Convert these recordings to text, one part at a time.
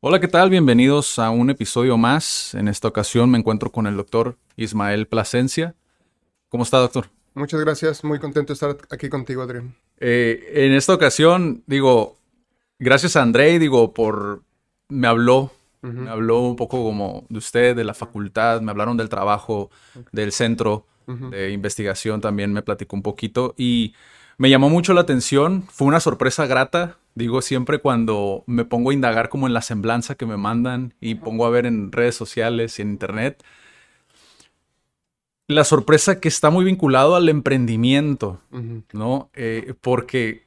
Hola, ¿qué tal? Bienvenidos a un episodio más. En esta ocasión me encuentro con el doctor Ismael Plasencia. ¿Cómo está, doctor? Muchas gracias, muy contento de estar aquí contigo, Adrián. Eh, en esta ocasión, digo, gracias a Andrei, digo, por... Me habló, me habló un poco como de usted, de la facultad, me hablaron del trabajo, del centro de investigación, también me platicó un poquito y me llamó mucho la atención, fue una sorpresa grata, digo siempre cuando me pongo a indagar como en la semblanza que me mandan y pongo a ver en redes sociales y en internet, la sorpresa que está muy vinculado al emprendimiento, ¿no? Eh, porque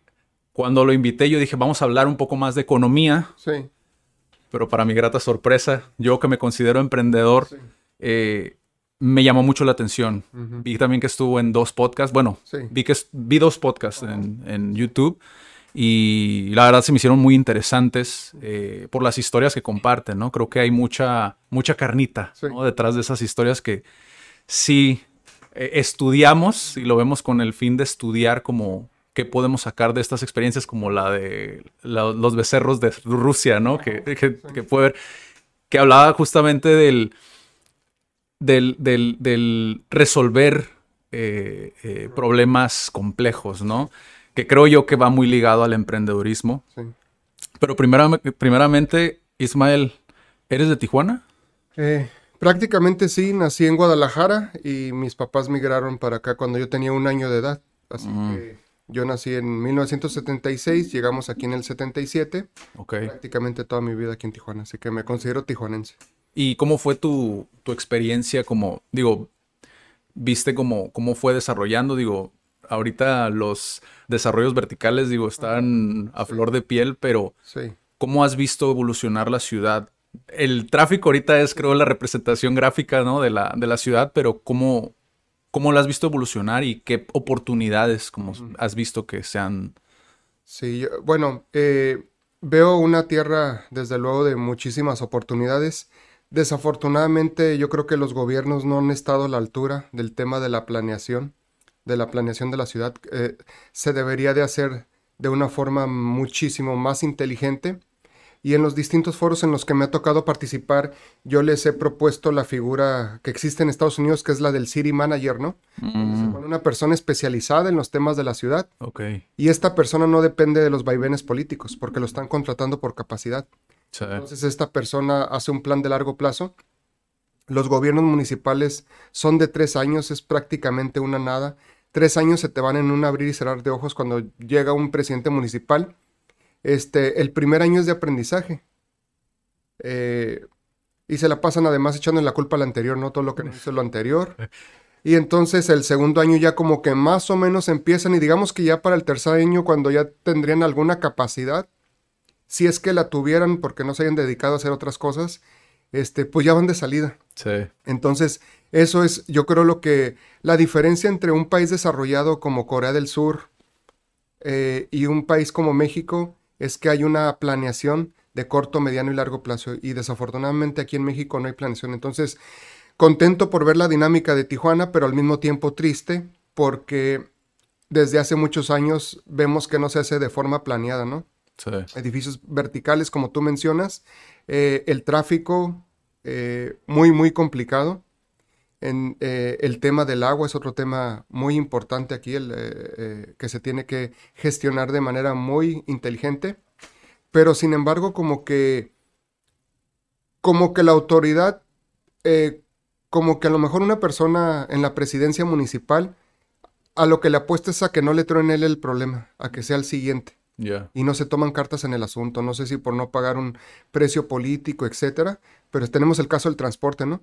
cuando lo invité yo dije, vamos a hablar un poco más de economía, Sí, pero para mi grata sorpresa, yo que me considero emprendedor, eh, me llamó mucho la atención. Vi también que estuvo en dos podcasts, bueno, Sí. vi que vi dos podcasts en, en YouTube y la verdad se me hicieron muy interesantes eh, por las historias que comparten, ¿no? Creo que hay mucha, mucha carnita Sí. ¿no? detrás de esas historias que sí eh, estudiamos y lo vemos con el fin de estudiar como qué podemos sacar de estas experiencias como la de la- los becerros de Rusia, ¿no? Que, que, que puede ver, que hablaba justamente del, del, del, del resolver eh, eh, problemas complejos, ¿no? Que creo yo que va muy ligado al emprendedurismo. sí. Pero primera- primeramente, Ismael, ¿eres de Tijuana? Eh, prácticamente sí, nací en Guadalajara y mis papás migraron para acá cuando yo tenía un año de edad. Así que yo nací en 1976, llegamos aquí en el 77, Ok. prácticamente toda mi vida aquí en Tijuana, así que me considero tijuanense. ¿Y cómo fue tu, tu experiencia como, digo, viste cómo, cómo fue desarrollando? Digo, ahorita los desarrollos verticales, digo, están a flor de piel, pero Sí. ¿cómo has visto evolucionar la ciudad? El tráfico ahorita es, creo, la representación gráfica, ¿no? de, la, de la ciudad, pero ¿cómo, ¿cómo la has visto evolucionar y qué oportunidades como has visto que sean... Sí, yo- bueno, eh, veo una tierra, desde luego, de muchísimas oportunidades. Desafortunadamente, yo creo que los gobiernos no han estado a la altura del tema de la planeación, de la planeación de la ciudad. Eh, se debería de hacer de una forma muchísimo más inteligente. Y en los distintos foros en los que me ha tocado participar, yo les he propuesto la figura que existe en Estados Unidos, que es la del City Manager, ¿no? Se pone una persona especializada en los temas de la ciudad. Ok. Y esta persona no depende de los vaivenes políticos, porque lo están contratando por capacidad. Sí. Entonces esta persona hace un plan de largo plazo. Los gobiernos municipales son de tres años, es prácticamente una nada. Tres años se te van en un abrir y cerrar de ojos cuando llega un presidente municipal. Este, el primer año es de aprendizaje. Eh, y se la pasan además echando la culpa al anterior, no todo lo que no hizo lo anterior. Y entonces el segundo año ya como que más o menos empiezan y digamos que ya para el tercer año cuando ya tendrían alguna capacidad, si es que la tuvieran porque no se hayan dedicado a hacer otras cosas, este, pues ya van de salida. Sí. Entonces, eso es, yo creo, lo que, la diferencia entre un país desarrollado como Corea del Sur eh, y un país como México es que hay una planeación de corto, mediano y largo plazo. Y desafortunadamente aquí en México no hay planeación. Entonces, contento por ver la dinámica de Tijuana, pero al mismo tiempo triste porque desde hace muchos años vemos que no se hace de forma planeada, ¿no? Sí. edificios verticales, como tú mencionas, eh, el tráfico eh, muy, muy complicado. En, eh, el tema del agua es otro tema muy importante aquí, el, eh, que se tiene que gestionar de manera muy inteligente. Pero sin embargo, como que, como que la autoridad, como que a lo mejor una persona en la presidencia municipal, a lo que le apuesta es a que no le truene él el problema, a que sea el siguiente Y no se toman cartas en el asunto. No sé si por no pagar un precio político, etcétera, pero tenemos el caso del transporte, ¿no?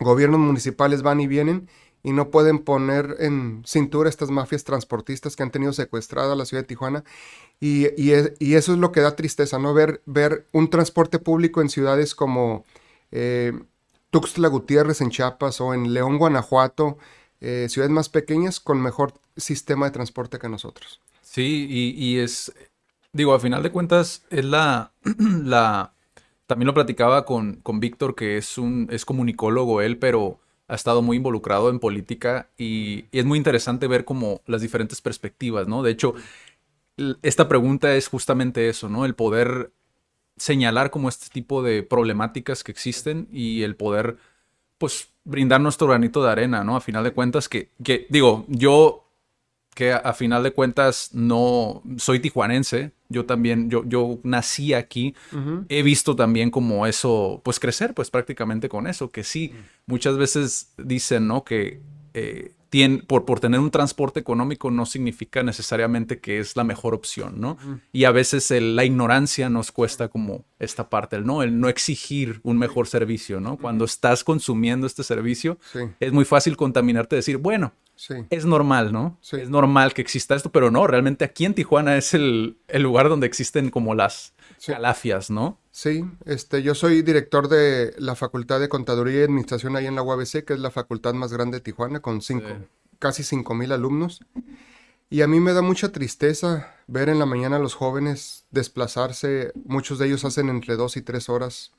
Gobiernos municipales van y vienen y no pueden poner en cintura estas mafias transportistas que han tenido secuestrada la ciudad de Tijuana. Y, y, eso es lo que da tristeza, ¿no? Ver, ver un transporte público en ciudades como eh, Tuxtla Gutiérrez en Chiapas o en León, Guanajuato, eh, ciudades más pequeñas con mejor sistema de transporte que nosotros. Sí, y, es, digo, a final de cuentas, es la, la, también lo platicaba con, con Víctor, que es un, es comunicólogo él, pero ha estado muy involucrado en política y, es muy interesante ver como las diferentes perspectivas, ¿no? De hecho, esta pregunta es justamente eso, ¿no? El poder señalar como este tipo de problemáticas que existen y el poder, pues, brindar nuestro granito de arena, ¿no? A final de cuentas, que, que digo, yo que a, final de cuentas no soy tijuanense, yo también, yo, yo nací aquí, he visto también como eso, pues crecer, pues prácticamente con eso, que sí, muchas veces dicen, ¿no? Que eh, por, por, tener un transporte económico no significa necesariamente que es la mejor opción, ¿no? Y a veces la ignorancia nos cuesta como esta parte, el no, el no exigir un mejor servicio, ¿no? Cuando estás consumiendo este servicio, es muy fácil contaminarte y decir, bueno, es normal, ¿no? Es normal que exista esto, pero no, realmente aquí en Tijuana es el, el lugar donde existen como las calafias, ¿no? Sí, este, yo soy director de la Facultad de Contaduría y Administración ahí en la UABC, que es la facultad más grande de Tijuana, con cinco, casi cinco mil alumnos. Y a mí me da mucha tristeza ver en la mañana a los jóvenes desplazarse, muchos de ellos hacen entre dos y tres horas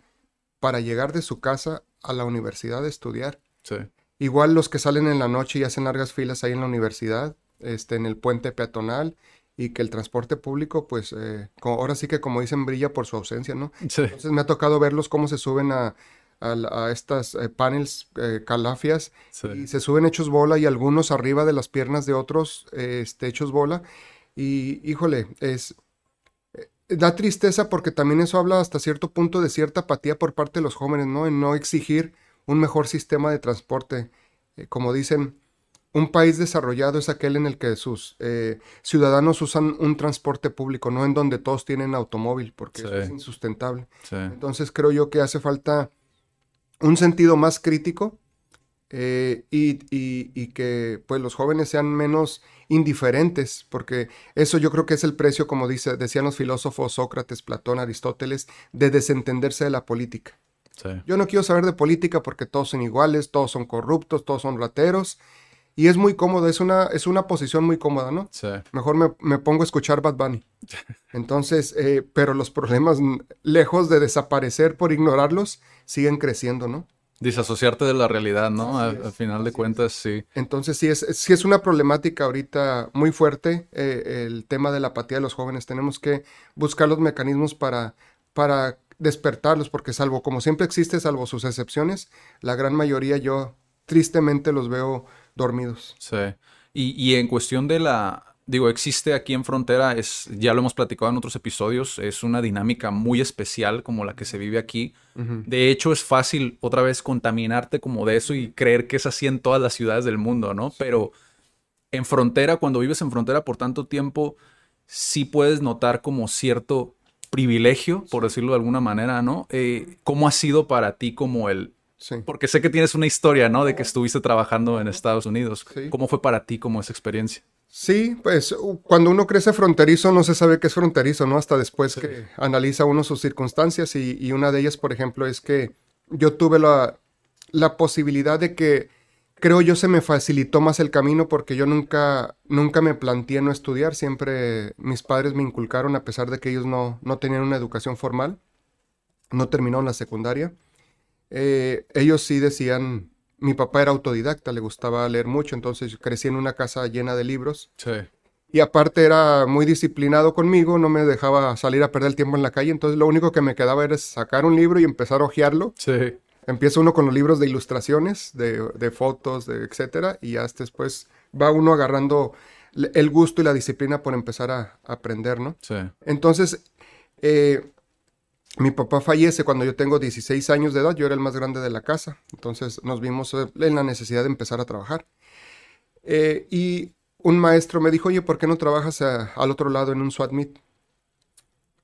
para llegar de su casa a la universidad a estudiar. Sí. Igual los que salen en la noche y hacen largas filas ahí en la universidad, este, en el puente peatonal, y que el transporte público, pues, eh, ahora sí que como dicen, brilla por su ausencia, ¿no? Entonces me ha tocado verlos cómo se suben a, a, estas eh, panels eh, calafias y se suben hechos bola y algunos arriba de las piernas de otros este, hechos bola. Y híjole, es... Da tristeza porque también eso habla hasta cierto punto de cierta apatía por parte de los jóvenes, ¿no? En no exigir un mejor sistema de transporte. Eh, como dicen, un país desarrollado es aquel en el que sus eh, ciudadanos usan un transporte público, no en donde todos tienen automóvil, porque eso es insustentable. Entonces creo yo que hace falta un sentido más crítico eh, y, que pues los jóvenes sean menos indiferentes, porque eso yo creo que es el precio, como dice, decían los filósofos Sócrates, Platón, Aristóteles, de desentenderse de la política. Yo no quiero saber de política porque todos son iguales, todos son corruptos, todos son rateros. Y es muy cómodo, es una, es una posición muy cómoda, ¿no? Sí. Mejor me, pongo a escuchar Bad Bunny. Entonces, eh, pero los problemas, lejos de desaparecer por ignorarlos, siguen creciendo, ¿no? Disasociarte de la realidad, ¿no? Al, final de cuentas, sí. Entonces, sí es, sí es una problemática ahorita muy fuerte eh, el tema de la apatía de los jóvenes. Tenemos que buscar los mecanismos para, para despertarlos, porque salvo, como siempre existe, salvo sus excepciones, la gran mayoría yo tristemente los veo dormidos. Sí. Y, en cuestión de la, digo, existe aquí en Frontera, es, ya lo hemos platicado en otros episodios, es una dinámica muy especial como la que se vive aquí. De hecho, es fácil otra vez contaminarte como de eso y creer que es así en todas las ciudades del mundo, ¿no? Pero en Frontera, cuando vives en Frontera por tanto tiempo, sí puedes notar como cierto privilegio, por decirlo de alguna manera, ¿no? Eh, ¿Cómo ha sido para ti como el... Sí. Porque sé que tienes una historia, ¿no? De que estuviste trabajando en Estados Unidos. ¿Cómo fue para ti como esa experiencia? Sí, pues cuando uno crece fronterizo no se sabe qué es fronterizo, ¿no? Hasta después que analiza uno sus circunstancias y, una de ellas, por ejemplo, es que yo tuve la, la posibilidad de que creo yo se me facilitó más el camino porque yo nunca, nunca me planteé no estudiar. Siempre mis padres me inculcaron, a pesar de que ellos no, no tenían una educación formal, no terminaron la secundaria. Eh, ellos sí decían, mi papá era autodidacta, le gustaba leer mucho, entonces crecí en una casa llena de libros. Sí. Y aparte era muy disciplinado conmigo, no me dejaba salir a perder el tiempo en la calle, entonces lo único que me quedaba era sacar un libro y empezar a hojearlo. Sí. Empieza uno con los libros de ilustraciones, de, fotos, de etcétera, y ya después va uno agarrando el gusto y la disciplina por empezar a, aprender, ¿no? Sí. Entonces, eh, mi papá fallece cuando yo tengo 16 años de edad, yo era el más grande de la casa, entonces nos vimos en la necesidad de empezar a trabajar. Eh, y un maestro me dijo, oye, ¿por qué no trabajas al otro lado en un SWAT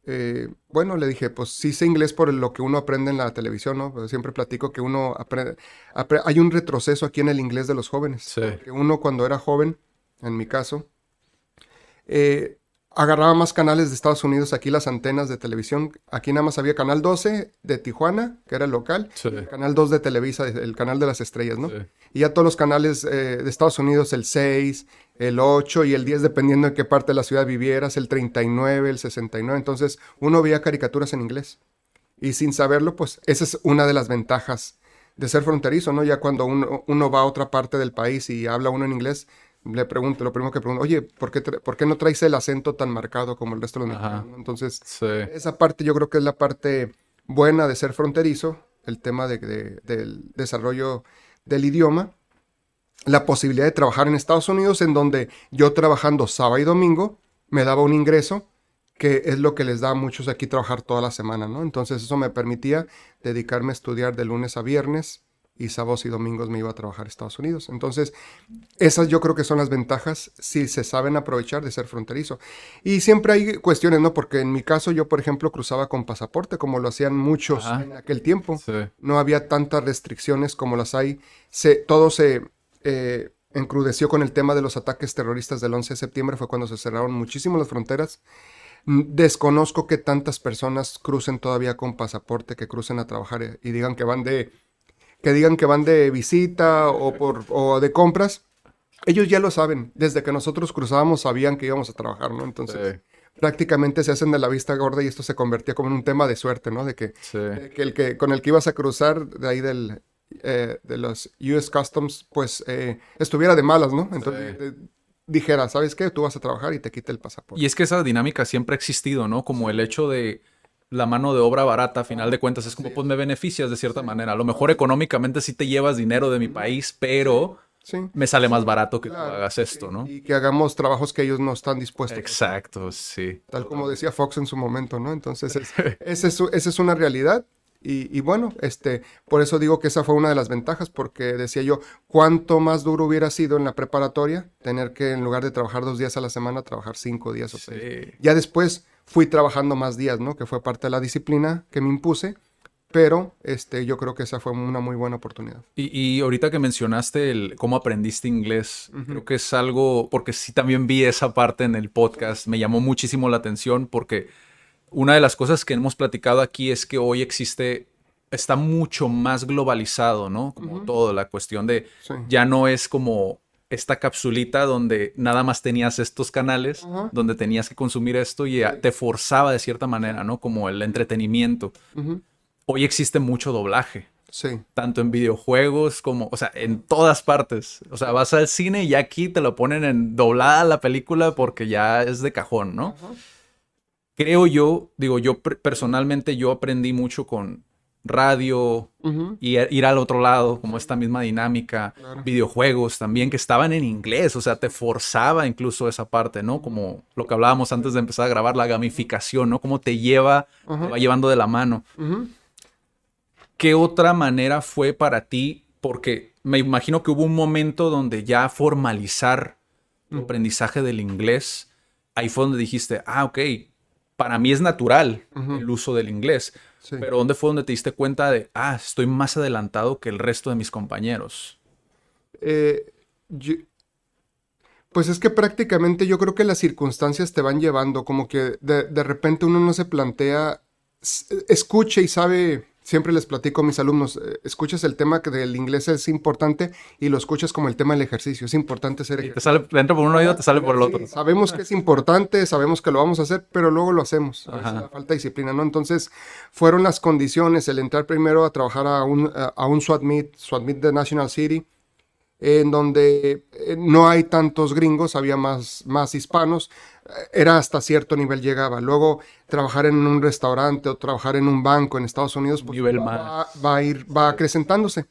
eh, bueno, le dije, pues sí sé inglés por lo que uno aprende en la televisión, ¿no? Pero siempre platico que uno aprende, apre- hay un retroceso aquí en el inglés de los jóvenes. Sí. Que uno cuando era joven, en mi caso, eh, agarraba más canales de Estados Unidos, aquí las antenas de televisión, aquí nada más había Canal 12 de Tijuana, que era el local, Sí. y Canal 2 de Televisa, el canal de las estrellas, ¿no? Sí. Y ya todos los canales eh, de Estados Unidos, el 6, el 8 y el 10, dependiendo en qué parte de la ciudad vivieras, el 39, el 69. Entonces, uno veía caricaturas en inglés. Y sin saberlo, pues, esa es una de las ventajas de ser fronterizo, ¿no? Ya cuando uno, uno va a otra parte del país y habla uno en inglés, le pregunto, lo primero que pregunto, oye, ¿por qué, ¿por qué no traes el acento tan marcado como el resto de los Ajá. mexicanos? Entonces, Sí. esa parte yo creo que es la parte buena de ser fronterizo, el tema de- de- del desarrollo del idioma, la posibilidad de trabajar en Estados Unidos, en donde yo trabajando sábado y domingo me daba un ingreso que es lo que les da a muchos aquí trabajar toda la semana, ¿no? Entonces eso me permitía dedicarme a estudiar de lunes a viernes y sábados y domingos me iba a trabajar a Estados Unidos. Entonces, esas yo creo que son las ventajas si se saben aprovechar de ser fronterizo. Y siempre hay cuestiones, ¿no? Porque en mi caso yo, por ejemplo, cruzaba con pasaporte, como lo hacían muchos Ajá. en aquel tiempo. Sí. No había tantas restricciones como las hay. Se, todo se eh, encrudeció con el tema de los ataques terroristas del 11 de septiembre, fue cuando se cerraron muchísimo las fronteras. Desconozco que tantas personas crucen todavía con pasaporte, que crucen a trabajar eh, y digan que van de que digan que van de visita o por o de compras. Ellos ya lo saben, desde que nosotros cruzábamos sabían que íbamos a trabajar, ¿no? Entonces, Sí. prácticamente se hacen de la vista gorda y esto se convertía como en un tema de suerte, ¿no? De que Sí. de que el que con el que ibas a cruzar de ahí del eh, de los US Customs, pues eh, estuviera de malas, ¿no? Entonces Sí. eh, dijera, ¿sabes qué? Tú vas a trabajar y te quita el pasaporte. Y es que esa dinámica siempre ha existido, ¿no? Como el hecho de la mano de obra barata, a final de cuentas, es como, pues me beneficias de cierta manera. A lo mejor económicamente sí te llevas dinero de mi país, pero Sí. me sale más barato que tú hagas esto, ¿no? Y que hagamos trabajos que ellos no están dispuestos. Exacto, sí. Tal como decía Fox en su momento, ¿no? Entonces, es- esa es, esa es una realidad. Y, y bueno, este, por eso digo que esa fue una de las ventajas, porque decía yo, cuánto más duro hubiera sido en la preparatoria tener que, en lugar de trabajar dos días a la semana, trabajar cinco días o seis. Ya después fui trabajando más días, ¿no? Que fue parte de la disciplina que me impuse, pero este, yo creo que esa fue una muy buena oportunidad. Y, y ahorita que mencionaste el cómo aprendiste inglés, creo que es algo, porque sí también vi esa parte en el podcast, me llamó muchísimo la atención porque una de las cosas que hemos platicado aquí es que hoy existe, está mucho más globalizado, ¿no? Como todo, la cuestión de Sí. ya no es como esta capsulita donde nada más tenías estos canales, donde tenías que consumir esto y eh, te forzaba de cierta manera, ¿no? Como el entretenimiento. Hoy existe mucho doblaje Sí, tanto en videojuegos como, o sea, en todas partes. O sea, vas al cine y aquí te lo ponen en doblada la película porque ya es de cajón, ¿no? Creo yo, digo, yo per- personalmente yo aprendí mucho con radio y ir al otro lado, como esta misma dinámica, Claro. videojuegos también que estaban en inglés, o sea, te forzaba incluso esa parte, ¿no? Como lo que hablábamos antes de empezar a grabar, la gamificación, ¿no? Cómo te lleva, te va llevando de la mano. ¿Qué otra manera fue para ti? Porque me imagino que hubo un momento donde ya formalizar tu aprendizaje del inglés, ahí fue donde dijiste, ah, ok, para mí es natural el uso del inglés. Sí. Pero ¿dónde fue donde te diste cuenta de, ah, estoy más adelantado que el resto de mis compañeros? Eh, yo- pues es que prácticamente yo creo que las circunstancias te van llevando, como que de, de repente uno no se plantea, escuche y sabe, siempre les platico a mis alumnos, eh, escuchas el tema que del inglés es importante y lo escuchas como el tema del ejercicio, es importante hacer Y te ejercicio. sale, entra por un oído, te sale por el otro. Sí, sabemos que es importante, sabemos que lo vamos a hacer, pero luego lo hacemos. A veces falta disciplina, ¿no? Entonces, fueron las condiciones, el entrar primero a trabajar a un, a, un SWAT Meet, SWAT Meet de National City, en donde eh, no hay tantos gringos, había más, más hispanos, era hasta cierto nivel llegaba. Luego, trabajar en un restaurante o trabajar en un banco en Estados Unidos, pues, Nivel va, a ir, va acrecentándose.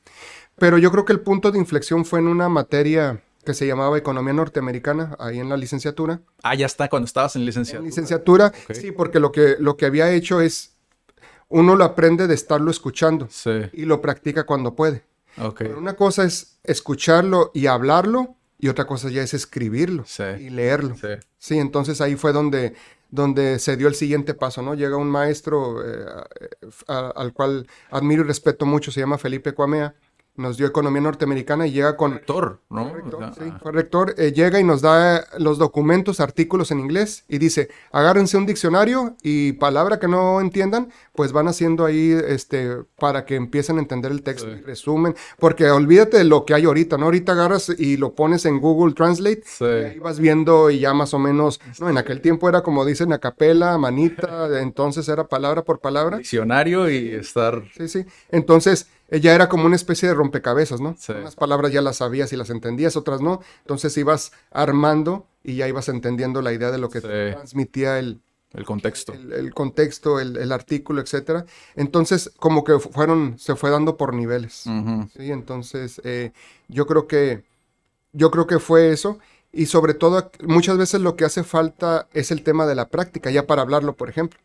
Pero yo creo que el punto de inflexión fue en una materia que se llamaba Economía Norteamericana, ahí en la licenciatura. Ah, ya está, cuando estabas en En licenciatura. licenciatura, sí, porque lo que, lo que había hecho es, uno lo aprende de estarlo escuchando Sí, y lo practica cuando puede. Pero una cosa es escucharlo y hablarlo y otra cosa ya es escribirlo Sí. y leerlo. Sí. Sí, entonces ahí fue donde, donde se dio el siguiente paso, ¿no? Llega un maestro eh, a- al cual admiro y respeto mucho, se llama Felipe Cuamea, nos dio economía norteamericana y llega con... Rector, ¿no? Correcto, O sea, sí, fue rector, eh, llega y nos da los documentos, artículos en inglés y dice, agárrense un diccionario y palabra que no entiendan, pues van haciendo ahí este, para que empiecen a entender el texto, Sí. resumen, porque olvídate de lo que hay ahorita, ¿no? Ahorita agarras y lo pones en Google Translate Sí. y ahí vas viendo y ya más o menos, no, en aquel tiempo era como dicen a capela, manita, entonces era palabra por palabra. Diccionario y estar. Sí, sí. Entonces, eh, ya era como una especie de rompecabezas, ¿no? Sí. Unas palabras ya las sabías y las entendías, otras no. Entonces ibas armando y ya ibas entendiendo la idea de lo que Sí. te transmitía el, El contexto. el, el contexto, el, el artículo, etcétera. Entonces, como que fueron, se fue dando por niveles. Sí, entonces eh, yo creo que yo creo que fue eso y sobre todo muchas veces lo que hace falta es el tema de la práctica, ya para hablarlo, por ejemplo.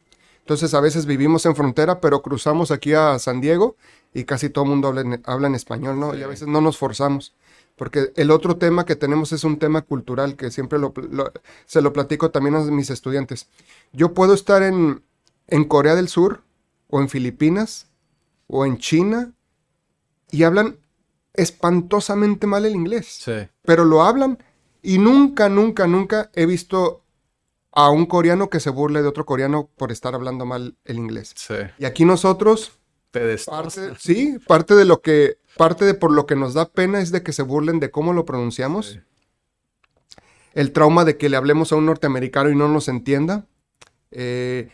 Entonces a veces vivimos en frontera, pero cruzamos aquí a San Diego y casi todo el mundo habla en, habla en español, ¿no? Y a veces no nos forzamos. Porque el otro tema que tenemos es un tema cultural que siempre lo- lo- se lo platico también a mis estudiantes. Yo puedo estar en, en Corea del Sur o en Filipinas o en China y hablan espantosamente mal el inglés. Sí. Pero lo hablan y nunca, nunca, nunca he visto a un coreano que se burle de otro coreano por estar hablando mal el inglés. Sí. Y aquí nosotros, Te parte, sí, parte de lo que, parte de por lo que nos da pena es de que se burlen de cómo lo pronunciamos. Sí. El trauma de que le hablemos a un norteamericano y no nos entienda. Eh,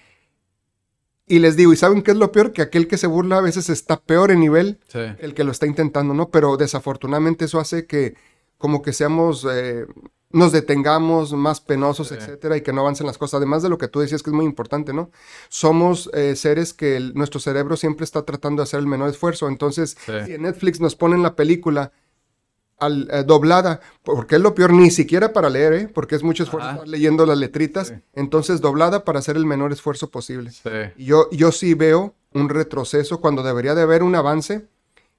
y les digo, ¿y saben qué es lo peor? Que aquel que se burla a veces está peor en nivel Sí. el que lo está intentando, ¿no? Pero desafortunadamente eso hace que como que seamos, eh, nos detengamos más penosos, Sí. etcétera, y que no avancen las cosas. Además de lo que tú decías que es muy importante, ¿no? Somos eh, seres que el- nuestro cerebro siempre está tratando de hacer el menor esfuerzo. Entonces, Sí. si en Netflix nos ponen la película al- eh, doblada, porque es lo peor, ni siquiera para leer, ¿eh? Porque es mucho esfuerzo estar leyendo las letritas. Sí. Entonces, doblada para hacer el menor esfuerzo posible. Yo, yo sí veo un retroceso cuando debería de haber un avance.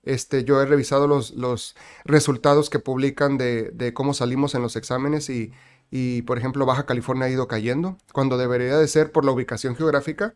Este, yo he revisado los, los resultados que publican de, de cómo salimos en los exámenes y, y, por ejemplo, Baja California ha ido cayendo, cuando debería de ser por la ubicación geográfica,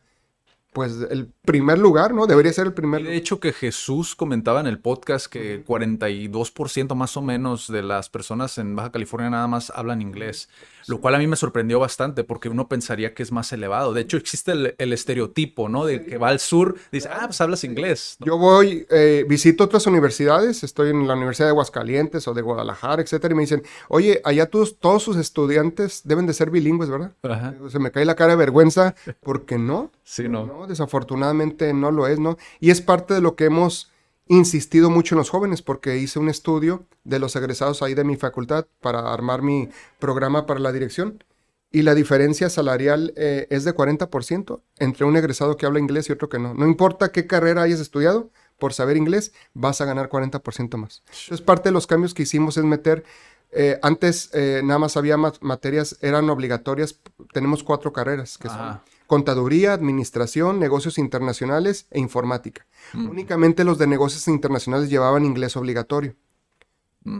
pues el primer lugar, ¿no? Debería ser el primer de hecho que Jesús comentaba en el podcast que 42% más o menos de las personas en Baja California nada más hablan inglés, lo cual a mí me sorprendió bastante porque uno pensaría que es más elevado. De hecho existe el, el estereotipo, ¿no? De que va al sur, dice, ah, pues hablas inglés. ¿no? Yo voy, eh, visito otras universidades, estoy en la Universidad de Aguascalientes o de Guadalajara, etcétera, y me dicen, oye, allá todos, todos sus estudiantes deben de ser bilingües, ¿verdad? Ajá. Se me cae la cara de vergüenza, porque no. Sí, no. No, desafortunadamente no lo es, ¿no? Y es parte de lo que hemos insistido mucho en los jóvenes, porque hice un estudio de los egresados ahí de mi facultad para armar mi programa para la dirección. Y la diferencia salarial eh, es de 40% entre un egresado que habla inglés y otro que no. No importa qué carrera hayas estudiado, por saber inglés vas a ganar 40% más. Entonces, parte de los cambios que hicimos es meter, eh, antes eh, nada más había ma- materias, eran obligatorias, tenemos cuatro carreras, que son. Contaduría, administración, negocios internacionales e informática. Únicamente los de negocios internacionales llevaban inglés obligatorio.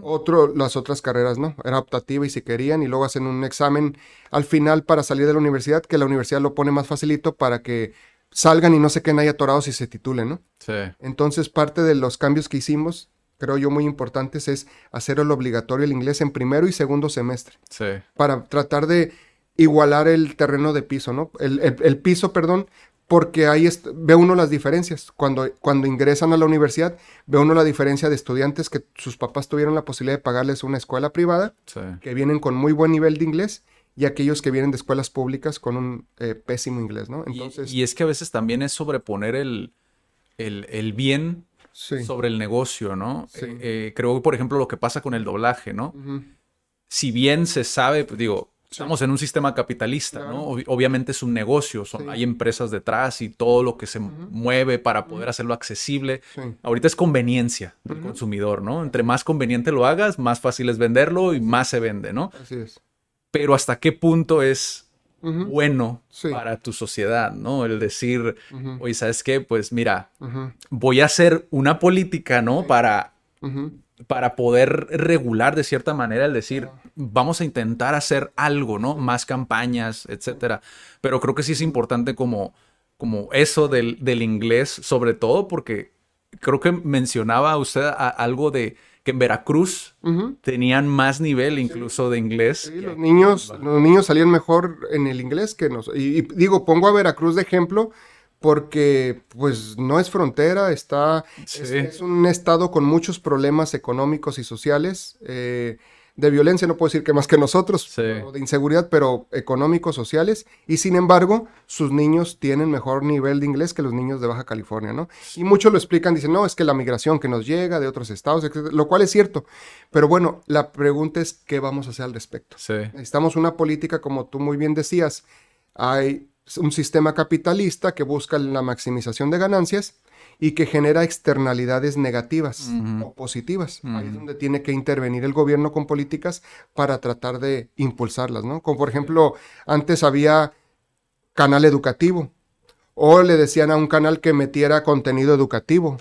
Otro, las otras carreras no, era optativa y si querían y luego hacen un examen al final para salir de la universidad, que la universidad lo pone más facilito para que salgan y no se queden ahí atorados y se titulen, ¿no? Sí. Entonces parte de los cambios que hicimos, creo yo muy importantes, es hacer el obligatorio el inglés en primero y segundo semestre Sí. para tratar de igualar el terreno de piso, ¿no? El, el- el piso, perdón, porque ahí ve uno las diferencias. Cuando, cuando ingresan a la universidad, ve uno la diferencia de estudiantes que sus papás tuvieron la posibilidad de pagarles una escuela privada, Sí. que vienen con muy buen nivel de inglés, y aquellos que vienen de escuelas públicas con un eh, pésimo inglés, ¿no? Entonces, y, es que a veces también es sobreponer el, el, el bien sí. sobre el negocio, ¿no? Sí. Eh, eh, creo, por ejemplo, lo que pasa con el doblaje, ¿no? Si bien se sabe, pues digo, estamos en un sistema capitalista, Claro. ¿no? Ob- obviamente es un negocio, son, Sí. hay empresas detrás y todo lo que se mueve para poder hacerlo accesible. Sí. Ahorita es conveniencia del consumidor, ¿no? Entre más conveniente lo hagas, más fácil es venderlo y más se vende, ¿no? Así es. Pero hasta qué punto es bueno para tu sociedad, ¿no? El decir, oye, ¿sabes qué? Pues mira, voy a hacer una política, ¿no? Para. Para poder regular de cierta manera el decir, vamos a intentar hacer algo, ¿no? Más campañas, etcétera. Pero creo que sí es importante como, como eso del, del inglés, sobre todo porque creo que mencionaba usted algo de que en Veracruz tenían más nivel incluso de inglés. Sí, los niños, los niños salían mejor en el inglés que nosotros. y, digo, pongo a Veracruz de ejemplo porque pues no es frontera, está, es, un estado con muchos problemas económicos y sociales, eh, de violencia no puedo decir que más que nosotros, de inseguridad, pero económicos, sociales, y sin embargo sus niños tienen mejor nivel de inglés que los niños de Baja California, ¿no? Y muchos lo explican, dicen, no, es que la migración que nos llega de otros estados, lo cual es cierto, pero bueno, la pregunta es, ¿qué vamos a hacer al respecto? Necesitamos una política, como tú muy bien decías, hay un sistema capitalista que busca la maximización de ganancias y que genera externalidades negativas o positivas. Ahí es donde tiene que intervenir el gobierno con políticas para tratar de impulsarlas, ¿no? Como por ejemplo, antes había canal educativo o le decían a un canal que metiera contenido educativo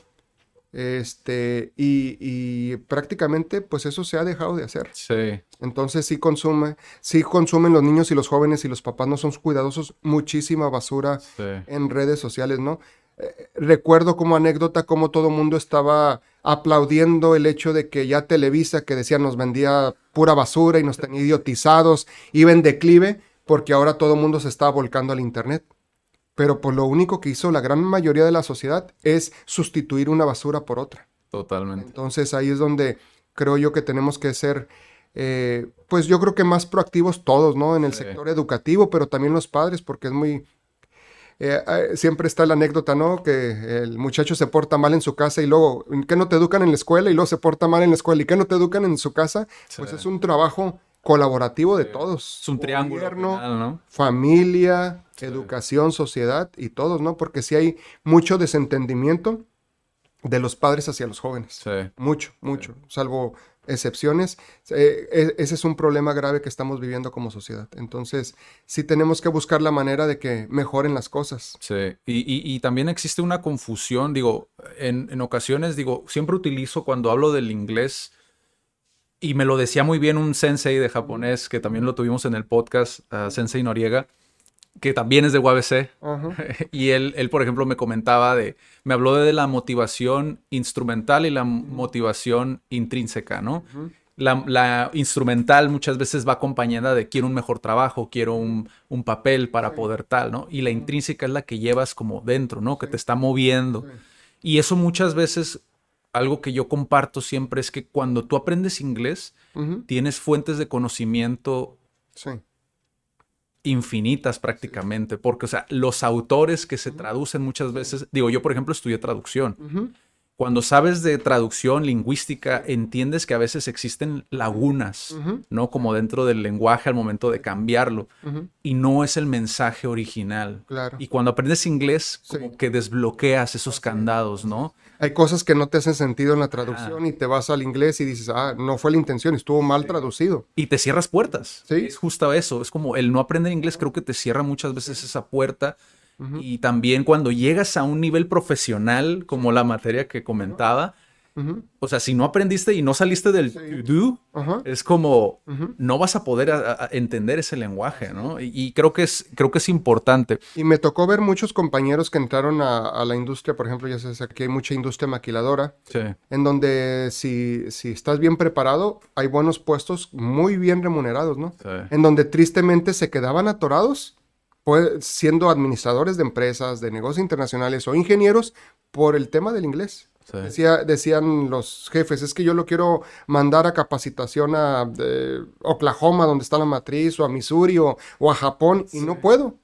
este, y, prácticamente, pues eso se ha dejado de hacer. Sí. Entonces sí consume, sí consumen los niños y los jóvenes y los papás no son cuidadosos, muchísima basura en redes sociales, ¿no? Eh, recuerdo como anécdota cómo todo el mundo estaba aplaudiendo el hecho de que ya Televisa, que decía nos vendía pura basura y nos tenía idiotizados, iba en declive, porque ahora todo el mundo se está volcando al Internet pero por lo único que hizo la gran mayoría de la sociedad es sustituir una basura por otra. Totalmente. Entonces ahí es donde creo yo que tenemos que ser, eh, pues yo creo que más proactivos todos, ¿no? En el sector educativo, pero también los padres, porque es muy... Eh, eh, siempre está la anécdota, ¿no? Que el muchacho se porta mal en su casa y luego, ¿qué no te educan en la escuela? Y luego se porta mal en la escuela y ¿qué no te educan en su casa? Pues es un trabajo colaborativo de todos. Es un triángulo. ¿no? Familia, educación, sociedad y todos, ¿no? Porque si hay mucho desentendimiento de los padres hacia los jóvenes. Sí. Mucho, mucho. Salvo excepciones. Eh, e, ese es un problema grave que estamos viviendo como sociedad. Entonces, sí tenemos que buscar la manera de que mejoren las cosas. Sí, y, también existe una confusión, digo, en, en, ocasiones, digo, siempre utilizo cuando hablo del inglés y me lo decía muy bien un sensei de japonés, que también lo tuvimos en el podcast, Sensei Noriega, que también es de UABC. y él, él, por ejemplo, me comentaba de, me habló de la motivación instrumental y la motivación intrínseca, ¿no? La, instrumental muchas veces va acompañada de quiero un mejor trabajo, quiero un, papel para poder tal, ¿no? Y la intrínseca es la que llevas como dentro, ¿no? Que te está moviendo. Y eso muchas veces algo que yo comparto siempre es que cuando tú aprendes inglés, tienes fuentes de conocimiento infinitas prácticamente, porque, o sea, los autores que se traducen muchas veces, digo, yo por ejemplo estudié traducción. Cuando sabes de traducción lingüística, entiendes que a veces existen lagunas, ¿no? Como dentro del lenguaje al momento de cambiarlo. Y no es el mensaje original. Claro. Y cuando aprendes inglés, como que desbloqueas esos candados, ¿no? Hay cosas que no te hacen sentido en la traducción y te vas al inglés y dices, ah, no fue la intención, estuvo mal traducido. Y te cierras puertas. Sí. Es justo eso. Es como el no aprender inglés, creo que te cierra muchas veces esa puerta. Y también cuando llegas a un nivel profesional, como la materia que comentaba, o sea, si no aprendiste y no saliste del do, es como no vas a poder entender ese lenguaje, ¿no? Y, creo que es creo que es importante. Y me tocó ver muchos compañeros que entraron a, la industria, por ejemplo, ya sabes, aquí hay mucha industria maquiladora, en donde si, si estás bien preparado, hay buenos puestos muy bien remunerados, ¿no? En donde tristemente se quedaban atorados pues, siendo administradores de empresas, de negocios internacionales o ingenieros por el tema del inglés. Decía, decían los jefes, es que yo lo quiero mandar a capacitación a Oklahoma, donde está la matriz, o a Missouri, o, a Japón, y no puedo.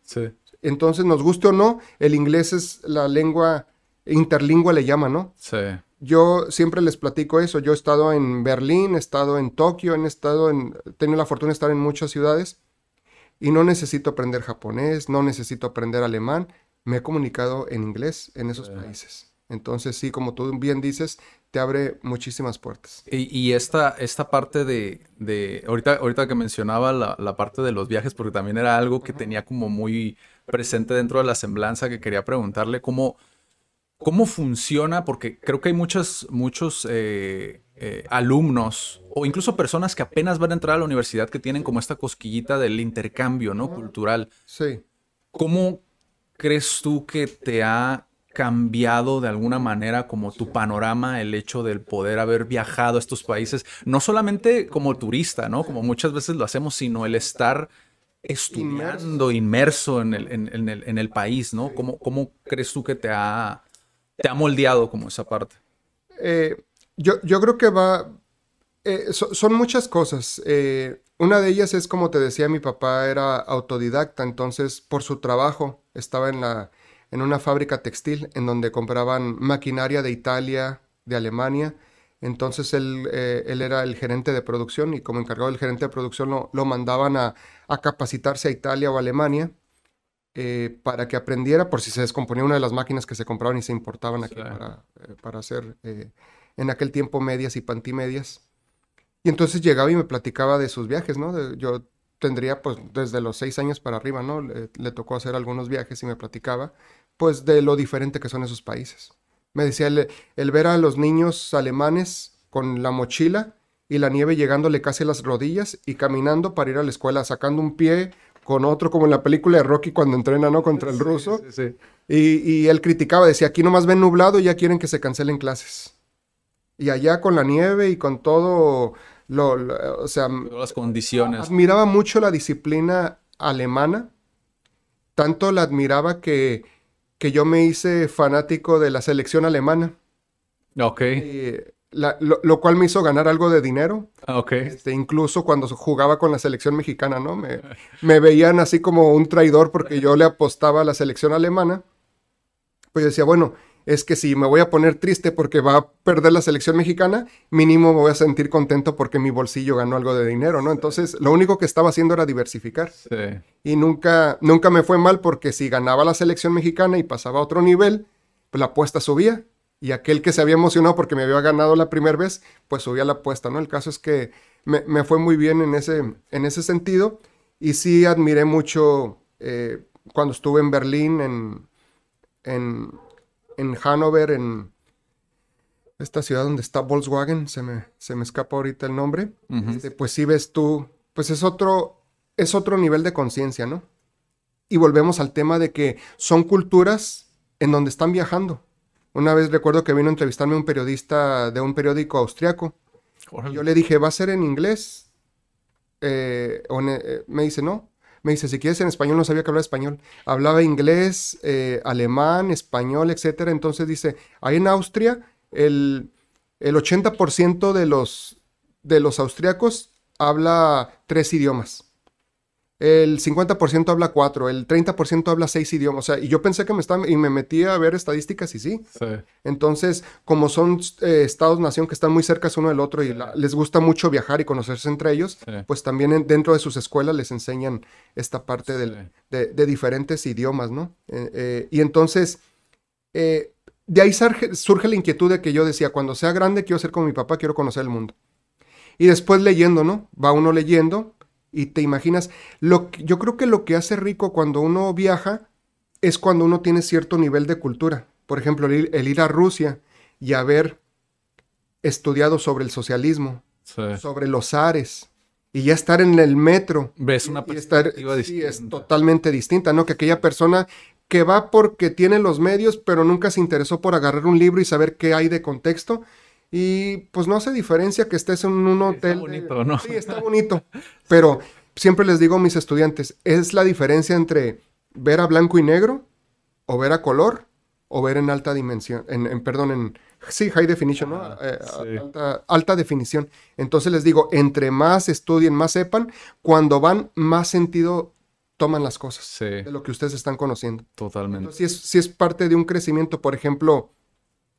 Entonces, nos guste o no, el inglés es la lengua interlingua, le llama, ¿no? Sí. Yo siempre les platico eso. Yo he estado en Berlín, he estado en Tokio, he estado en, he tenido la fortuna de estar en muchas ciudades y no necesito aprender japonés, no necesito aprender alemán. Me he comunicado en inglés en esos países. Entonces, sí, como tú bien dices, te abre muchísimas puertas. Y, esta, esta parte de, de, ahorita, ahorita que mencionaba la, parte de los viajes, porque también era algo que tenía como muy presente dentro de la semblanza, que quería preguntarle cómo, cómo funciona, porque creo que hay muchos, muchos eh, eh, alumnos o incluso personas que apenas van a entrar a la universidad que tienen como esta cosquillita del intercambio, ¿no? Cultural. Sí. ¿Cómo crees tú que te ha cambiado de alguna manera como tu panorama el hecho del poder haber viajado a estos países, no solamente como turista, ¿no? Como muchas veces lo hacemos, sino el estar estudiando, inmerso, en, el, en, el, en, el, país, ¿no? ¿Cómo, ¿Cómo, crees tú que te ha, te ha moldeado como esa parte? Eh, yo, yo, creo que va... Eh, son muchas cosas. Eh, una de ellas es, como te decía, mi papá era autodidacta, entonces por su trabajo estaba en, la, en una fábrica textil en donde compraban maquinaria de Italia, de Alemania. Entonces él, él era el gerente de producción y como encargado del gerente de producción lo, lo mandaban a, a capacitarse a Italia o Alemania eh, para que aprendiera por si se descomponía una de las máquinas que se compraban y se importaban aquí para, eh, para, hacer eh, en aquel tiempo medias y pantimedias. Y entonces llegaba y me platicaba de sus viajes, ¿no? yo tendría pues desde los seis años para arriba, ¿no? Le, tocó hacer algunos viajes y me platicaba pues de lo diferente que son esos países. Me decía el, el ver a los niños alemanes con la mochila y la nieve llegándole casi a las rodillas y caminando para ir a la escuela, sacando un pie con otro, como en la película de Rocky cuando entrena, ¿no? Contra el ruso. Sí, sí, y, y, él criticaba, decía, aquí nomás ven nublado y ya quieren que se cancelen clases. Y allá con la nieve y con todo, lo, o sea... las condiciones. Admiraba mucho la disciplina alemana. Tanto la admiraba que, que yo me hice fanático de la selección alemana. Ok. Y, lo, cual me hizo ganar algo de dinero. Ah, ok. Este, incluso cuando jugaba con la selección mexicana, ¿no? Me, me, veían así como un traidor porque yo le apostaba a la selección alemana. Pues yo decía, bueno, es que si me voy a poner triste porque va a perder la selección mexicana, mínimo me voy a sentir contento porque mi bolsillo ganó algo de dinero, ¿no? Entonces, lo único que estaba haciendo era diversificar. Sí. Y nunca, nunca me fue mal porque si ganaba la selección mexicana y pasaba a otro nivel, pues la apuesta subía y aquel que se había emocionado porque me había ganado la primera vez, pues subía la apuesta, ¿no? El caso es que me, fue muy bien en ese, en ese sentido y sí admiré mucho eh, cuando estuve en Berlín, en, en, en Hannover, en esta ciudad donde está Volkswagen, se me, se me escapa ahorita el nombre, este, pues sí ves tú, pues es otro, es otro nivel de conciencia, ¿no? Y volvemos al tema de que son culturas en donde están viajando una vez recuerdo que vino a entrevistarme un periodista de un periódico austriaco. Yo le dije, ¿va a ser en inglés? Eh, eh, me dice, no. Me dice, si quieres en español, no sabía que hablaba español. Hablaba inglés, eh, alemán, español, etc. Entonces dice, ahí en Austria, el, el 80% de los, de los austriacos habla tres idiomas el 50% habla cuatro, el 30% habla seis idiomas. O sea, y yo pensé que me estaba, y me metí a ver estadísticas y sí. Entonces, como son eh, estados-nación que están muy cerca uno del otro y les gusta mucho viajar y conocerse entre ellos, pues también dentro de sus escuelas les enseñan esta parte de, diferentes idiomas, ¿no? Eh, eh, y entonces, de ahí surge, surge la inquietud de que yo decía, cuando sea grande quiero ser como mi papá, quiero conocer el mundo. Y después leyendo, ¿no? Va uno leyendo y te imaginas, lo yo creo que lo que hace rico cuando uno viaja es cuando uno tiene cierto nivel de cultura. Por ejemplo, el, ir a Rusia y haber estudiado sobre el socialismo, sobre los ares, y ya estar en el metro. Ves una perspectiva distinta. es totalmente distinta, ¿no? Que aquella persona que va porque tiene los medios, pero nunca se interesó por agarrar un libro y saber qué hay de contexto, y pues no hace diferencia que estés en un hotel. Está bonito, ¿no? Sí, está bonito. Pero siempre les digo a mis estudiantes, es la diferencia entre ver a blanco y negro, o ver a color, o ver en alta dimensión, en, perdón, en, sí, high definition, ¿no? Eh, alta, definición. Entonces les digo, entre más estudien, más sepan, cuando van, más sentido toman las cosas de lo que ustedes están conociendo. Totalmente. Entonces, si es, si es parte de un crecimiento, por ejemplo,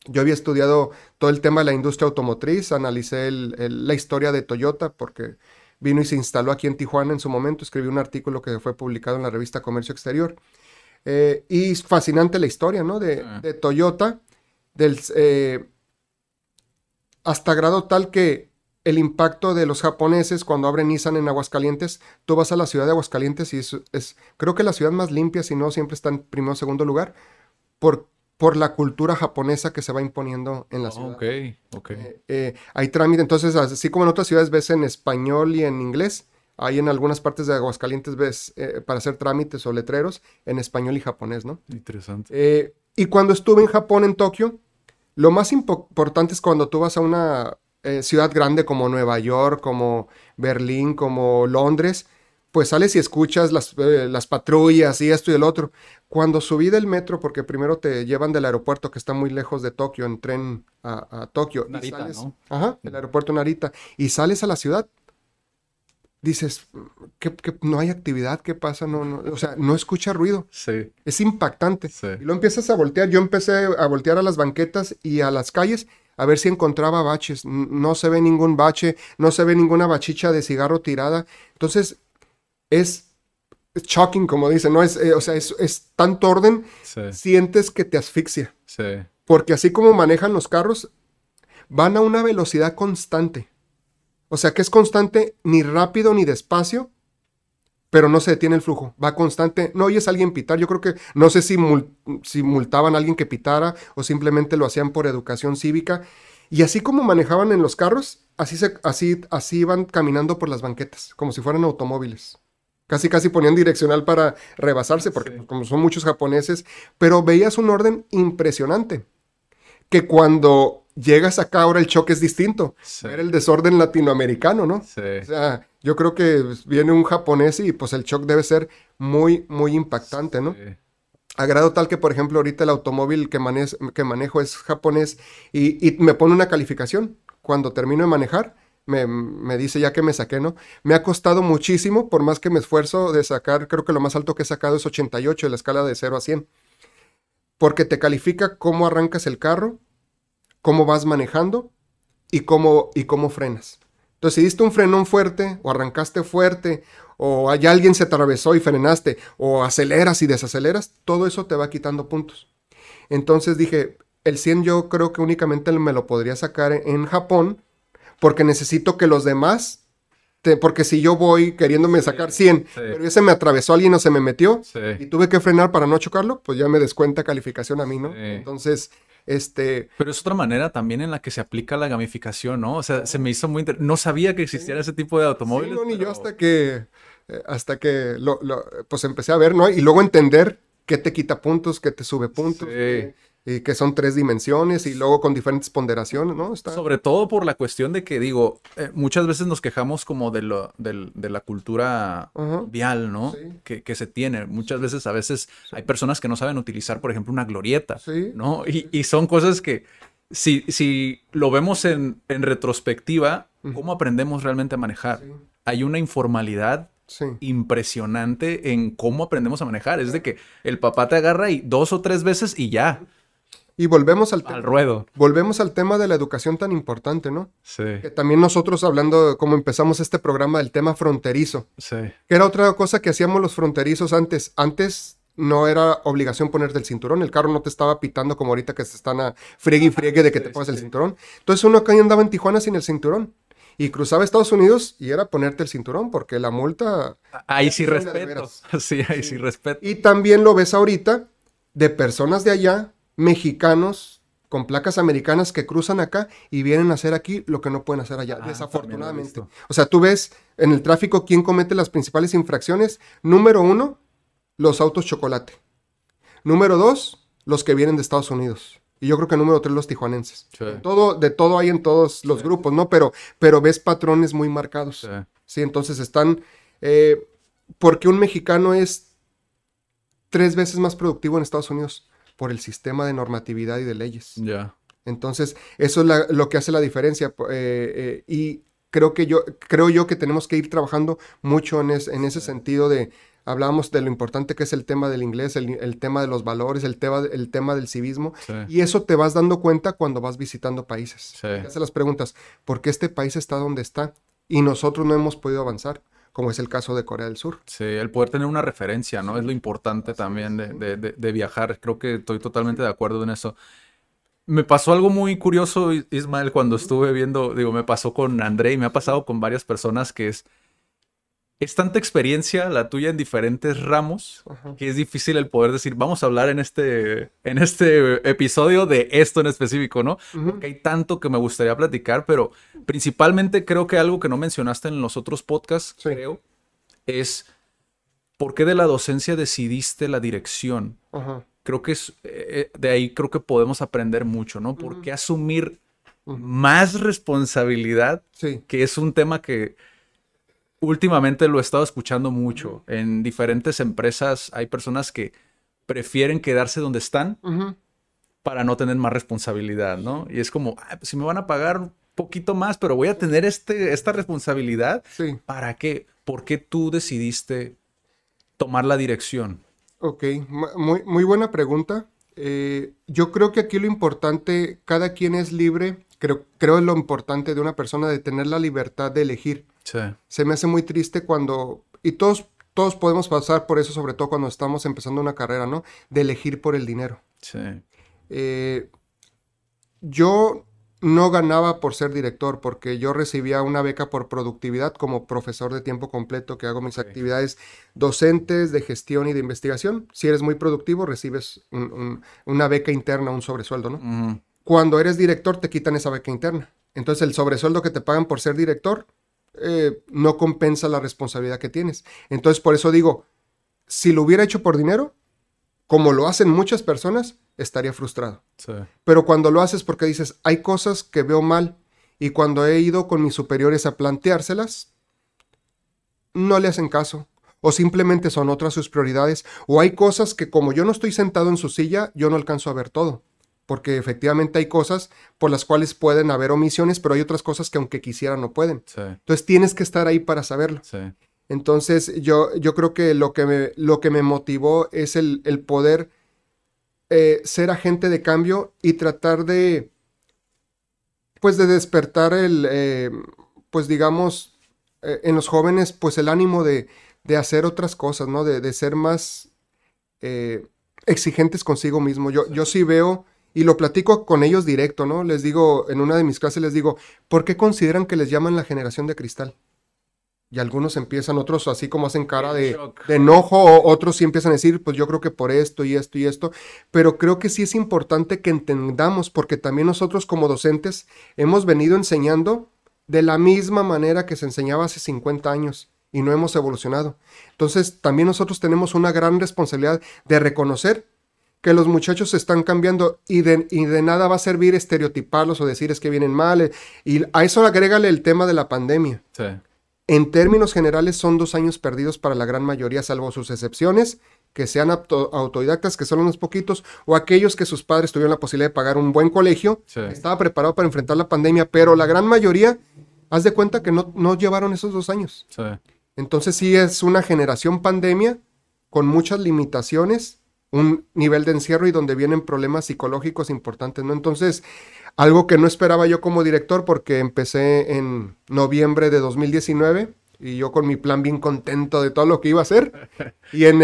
yo había estudiado todo el tema de la industria automotriz, analicé la historia de Toyota porque vino y se instaló aquí en Tijuana en su momento, escribí un artículo que fue publicado en la revista Comercio Exterior. Eh, y es fascinante la historia, ¿no? De, Toyota, del, eh, hasta grado tal que el impacto de los japoneses cuando abren Nissan en Aguascalientes, tú vas a la ciudad de Aguascalientes y es, creo que la ciudad más limpia, si no siempre está en primero o segundo lugar, por por la cultura japonesa que se va imponiendo en la Oh, ciudad. ok, ok. Eh, eh, hay trámite, entonces, así como en otras ciudades ves en español y en inglés, hay en algunas partes de Aguascalientes ves eh, para hacer trámites o letreros en español y japonés, ¿no? Interesante. Y cuando estuve en Japón, en Tokio, lo más impo- importante es cuando tú vas a una ciudad grande como Nueva York, como Berlín, como Londres, pues sales y escuchas las, eh, las patrullas y esto y el otro. Cuando subí del metro, porque primero te llevan del aeropuerto que está muy lejos de Tokio, en tren a, a Tokio. y Narita, sales- ¿no? Ajá, el aeropuerto Narita. Y sales a la ciudad, dices, que, no hay actividad, ¿qué pasa? No, no, o sea, no escucha ruido. Sí, Es impactante. Sí. Y lo empiezas a voltear. Yo empecé a voltear a las banquetas y a las calles a ver si encontraba baches. No se ve ningún bache, no se ve ninguna bachicha de cigarro tirada. Entonces, es es shocking, como dicen, ¿no? Es, eh, o sea, es, es tanto orden, sí, sientes que te asfixia. sí. Porque así como manejan los carros, van a una velocidad constante. O sea, que es constante ni rápido ni despacio, pero no se detiene el flujo. Va constante. No oyes a alguien pitar. Yo creo que no sé si, mul- si multaban a alguien que pitara o simplemente lo hacían por educación cívica. Y así como manejaban en los carros, así, se, así, así iban caminando por las banquetas, como si fueran automóviles. Casi, casi ponían direccional para rebasarse, porque Sí. pues, como son muchos japoneses, pero veías un orden impresionante. Que cuando llegas acá ahora el choque es distinto. Sí. Ver el desorden latinoamericano, ¿no? Sí. O sea, yo creo que viene un japonés y pues el shock debe ser muy, muy impactante, ¿no? Sí. A grado tal que, por ejemplo, ahorita el automóvil que manejo es japonés y, y me pone una calificación. Cuando termino de manejar, me, me dice ya que me saqué, ¿no? Me ha costado muchísimo, por más que me esfuerzo de sacar, creo que lo más alto que he sacado es 88 de la escala de 0 a 100. Porque te califica cómo arrancas el carro, cómo vas manejando y cómo, y cómo frenas. Entonces, si diste un frenón fuerte o arrancaste fuerte o allá alguien se atravesó y frenaste o aceleras y desaceleras, todo eso te va quitando puntos. Entonces dije, el 100 yo creo que únicamente me lo podría sacar en Japón porque necesito que los demás, te- porque si yo voy queriéndome sacar 100, pero ese me atravesó alguien o se me metió Sí. y tuve que frenar para no chocarlo, pues ya me descuenta calificación a mí, ¿no? Sí. Entonces, este, Pero es otra manera también en la que se aplica la gamificación, ¿no? O sea, se me hizo muy inter- No sabía que existiera ese tipo de automóviles. Sí, no, ni yo hasta que, eh, hasta que lo, lo- pues empecé a ver, ¿no? Y luego entender qué te quita puntos, qué te sube puntos, Sí. Y que son tres dimensiones y luego con diferentes ponderaciones, ¿no? Está, Sobre todo por la cuestión de que, digo, eh, muchas veces nos quejamos como de, lo, del- de la cultura vial, ¿no? Sí. Que, que se tiene. Muchas veces, a veces, hay personas que no saben utilizar, por ejemplo, una glorieta, Sí. ¿no? Y, y son cosas que, si, si lo vemos en, en retrospectiva, ¿cómo aprendemos realmente a manejar? Hay una informalidad Sí. impresionante en cómo aprendemos a manejar. Es de que el papá te agarra y dos o tres veces y ya, Y volvemos al, al tema, ruedo. volvemos al tema de la educación tan importante, ¿no? Sí, Que también nosotros hablando, de cómo empezamos este programa, del tema fronterizo, sí, que era otra cosa que hacíamos los fronterizos antes. Antes no era obligación ponerte el cinturón, el carro no te estaba pitando como ahorita que se están a friegue y friegue de que te pongas el cinturón. Entonces uno acá andaba en Tijuana sin el cinturón y cruzaba Estados Unidos y era ponerte el cinturón porque la multa... Ahí sí respeto. Sí, ahí sí respeto. Y también lo ves ahorita de personas de allá, mexicanos con placas americanas que cruzan acá y vienen a hacer aquí lo que no pueden hacer allá, Ah, desafortunadamente. O sea, tú ves en el tráfico quién comete las principales infracciones. Número uno, los autos chocolate. Número dos, los que vienen de Estados Unidos. Y yo creo que número tres, los tijuanenses. Sí. Todo, de todo hay en todos los grupos, ¿no? Pero, pero ves patrones muy marcados. Sí. Sí, entonces están... eh, porque un mexicano es tres veces más productivo en Estados Unidos por el sistema de normatividad y de leyes. Ya. Entonces, eso es la- lo que hace la diferencia. eh, eh, y creo que yo, creo yo que tenemos que ir trabajando mucho en, es- en ese sentido de, hablábamos de lo importante que es el tema del inglés, el, el tema de los valores, el tema, el tema del civismo. Sí. Y eso te vas dando cuenta cuando vas visitando países. Sí. Te haces las preguntas, ¿por qué este país está donde está? Y nosotros no hemos podido avanzar, como es el caso de Corea del Sur. Sí, el poder tener una referencia, ¿no? Es lo importante también de, de- de- de viajar. Creo que estoy totalmente de acuerdo en eso. Me pasó algo muy curioso, Is- Ismael, cuando estuve viendo, digo, me pasó con André y me ha pasado con varias personas que es, es tanta experiencia la tuya en diferentes ramos que es difícil el poder decir, vamos a hablar en este, en este episodio de esto en específico, ¿no? Porque hay tanto que me gustaría platicar, pero principalmente creo que algo que no mencionaste en los otros podcasts, creo, es por qué de la docencia decidiste la dirección. Creo que es, eh, de ahí creo que podemos aprender mucho, ¿no? ¿Por qué asumir más responsabilidad? Que es un tema que últimamente lo he estado escuchando mucho. En diferentes empresas hay personas que prefieren quedarse donde están para no tener más responsabilidad, ¿no? Y es como, pues si me van a pagar un poquito más, pero voy a tener este, esta responsabilidad, ¿para qué? ¿Por qué tú decidiste tomar la dirección? Ok, muy, muy buena pregunta. Eh, yo creo que aquí lo importante, cada quien es libre, creo, creo es lo importante de una persona de tener la libertad de elegir. Se me hace muy triste cuando, y todos, todos podemos pasar por eso, sobre todo cuando estamos empezando una carrera, ¿no? De elegir por el dinero. Sí. Eh, yo no ganaba por ser director, porque yo recibía una beca por productividad como profesor de tiempo completo que hago mis actividades docentes de gestión y de investigación. Si eres muy productivo, recibes una beca interna, un sobresueldo, ¿no? Cuando eres director, te quitan esa beca interna. Entonces, el sobresueldo que te pagan por ser director eh, no compensa la responsabilidad que tienes. Entonces, por eso digo, si lo hubiera hecho por dinero, como lo hacen muchas personas, estaría frustrado. Pero cuando lo haces porque dices, hay cosas que veo mal y cuando he ido con mis superiores a planteárselas, no le hacen caso. O simplemente son otras sus prioridades. O hay cosas que como yo no estoy sentado en su silla, yo no alcanzo a ver todo porque efectivamente hay cosas por las cuales pueden haber omisiones, pero hay otras cosas que aunque quisieran no pueden. Entonces tienes que estar ahí para saberlo. Entonces yo, yo creo que lo que me, lo que me motivó es el, poder eh, ser agente de cambio y tratar de, pues de despertar el, eh, pues digamos, eh, en los jóvenes, pues el ánimo de, hacer otras cosas, ¿no? De, ser más exigentes consigo mismo. Yo, yo sí veo y lo platico con ellos directo, ¿no? Les digo, en una de mis clases les digo, ¿por qué consideran que les llaman la generación de cristal? Y algunos empiezan, otros así como hacen cara de, enojo, otros sí empiezan a decir, pues yo creo que por esto y esto y esto, pero creo que sí es importante que entendamos, porque también nosotros como docentes hemos venido enseñando de la misma manera que se enseñaba hace 50 años y no hemos evolucionado. Entonces, también nosotros tenemos una gran responsabilidad de reconocer que los muchachos están cambiando y de, y de, nada va a servir estereotiparlos o decir es que vienen mal. Eh, y a eso agrégale el tema de la pandemia. En términos generales son dos años perdidos para la gran mayoría, salvo sus excepciones, que sean autodidactas, que son unos poquitos, o aquellos que sus padres tuvieron la posibilidad de pagar un buen colegio, estaba preparado para enfrentar la pandemia, pero la gran mayoría, haz de cuenta que no, no llevaron esos dos años. Entonces sí es una generación pandemia con muchas limitaciones un nivel de encierro y donde vienen problemas psicológicos importantes, ¿no? Entonces, algo que no esperaba yo como director porque empecé en noviembre de 2019 y yo con mi plan bien contento de todo lo que iba a hacer. Y en,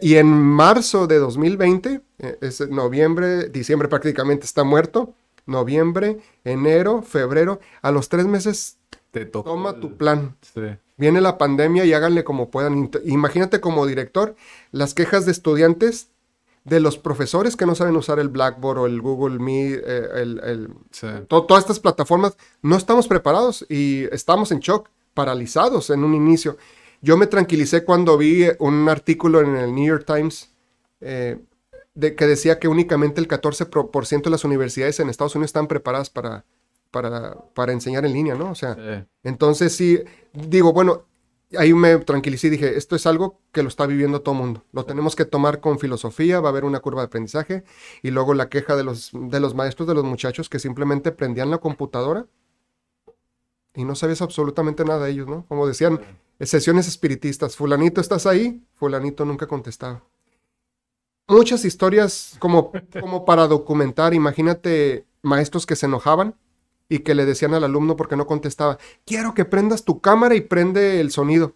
y en marzo de 2020, eh, es noviembre, diciembre prácticamente está muerto, noviembre, enero, febrero, a los tres meses te toma tu plan. Viene la pandemia y háganle como puedan. Imagínate como director, las quejas de estudiantes de los profesores que no saben usar el Blackboard o el Google Meet, eh, el, todas estas plataformas, no estamos preparados y estamos en shock, paralizados en un inicio. Yo me tranquilicé cuando vi un artículo en el New York Times eh, de, que decía que únicamente el 14% de las universidades en Estados Unidos están preparadas para, para, para enseñar en línea, ¿no? O sea, entonces sí, digo, bueno, ahí me tranquilicé y dije, esto es algo que lo está viviendo todo el mundo. Lo tenemos que tomar con filosofía, va a haber una curva de aprendizaje. Y luego la queja de los, de los maestros, de los muchachos que simplemente prendían la computadora y no sabías absolutamente nada de ellos, ¿no? Como decían, sesiones espiritistas, fulanito, ¿estás ahí? Fulanito nunca contestaba. Muchas historias como, como para documentar, imagínate maestros que se enojaban y que le decían al alumno porque no contestaba, quiero que prendas tu cámara y prende el sonido.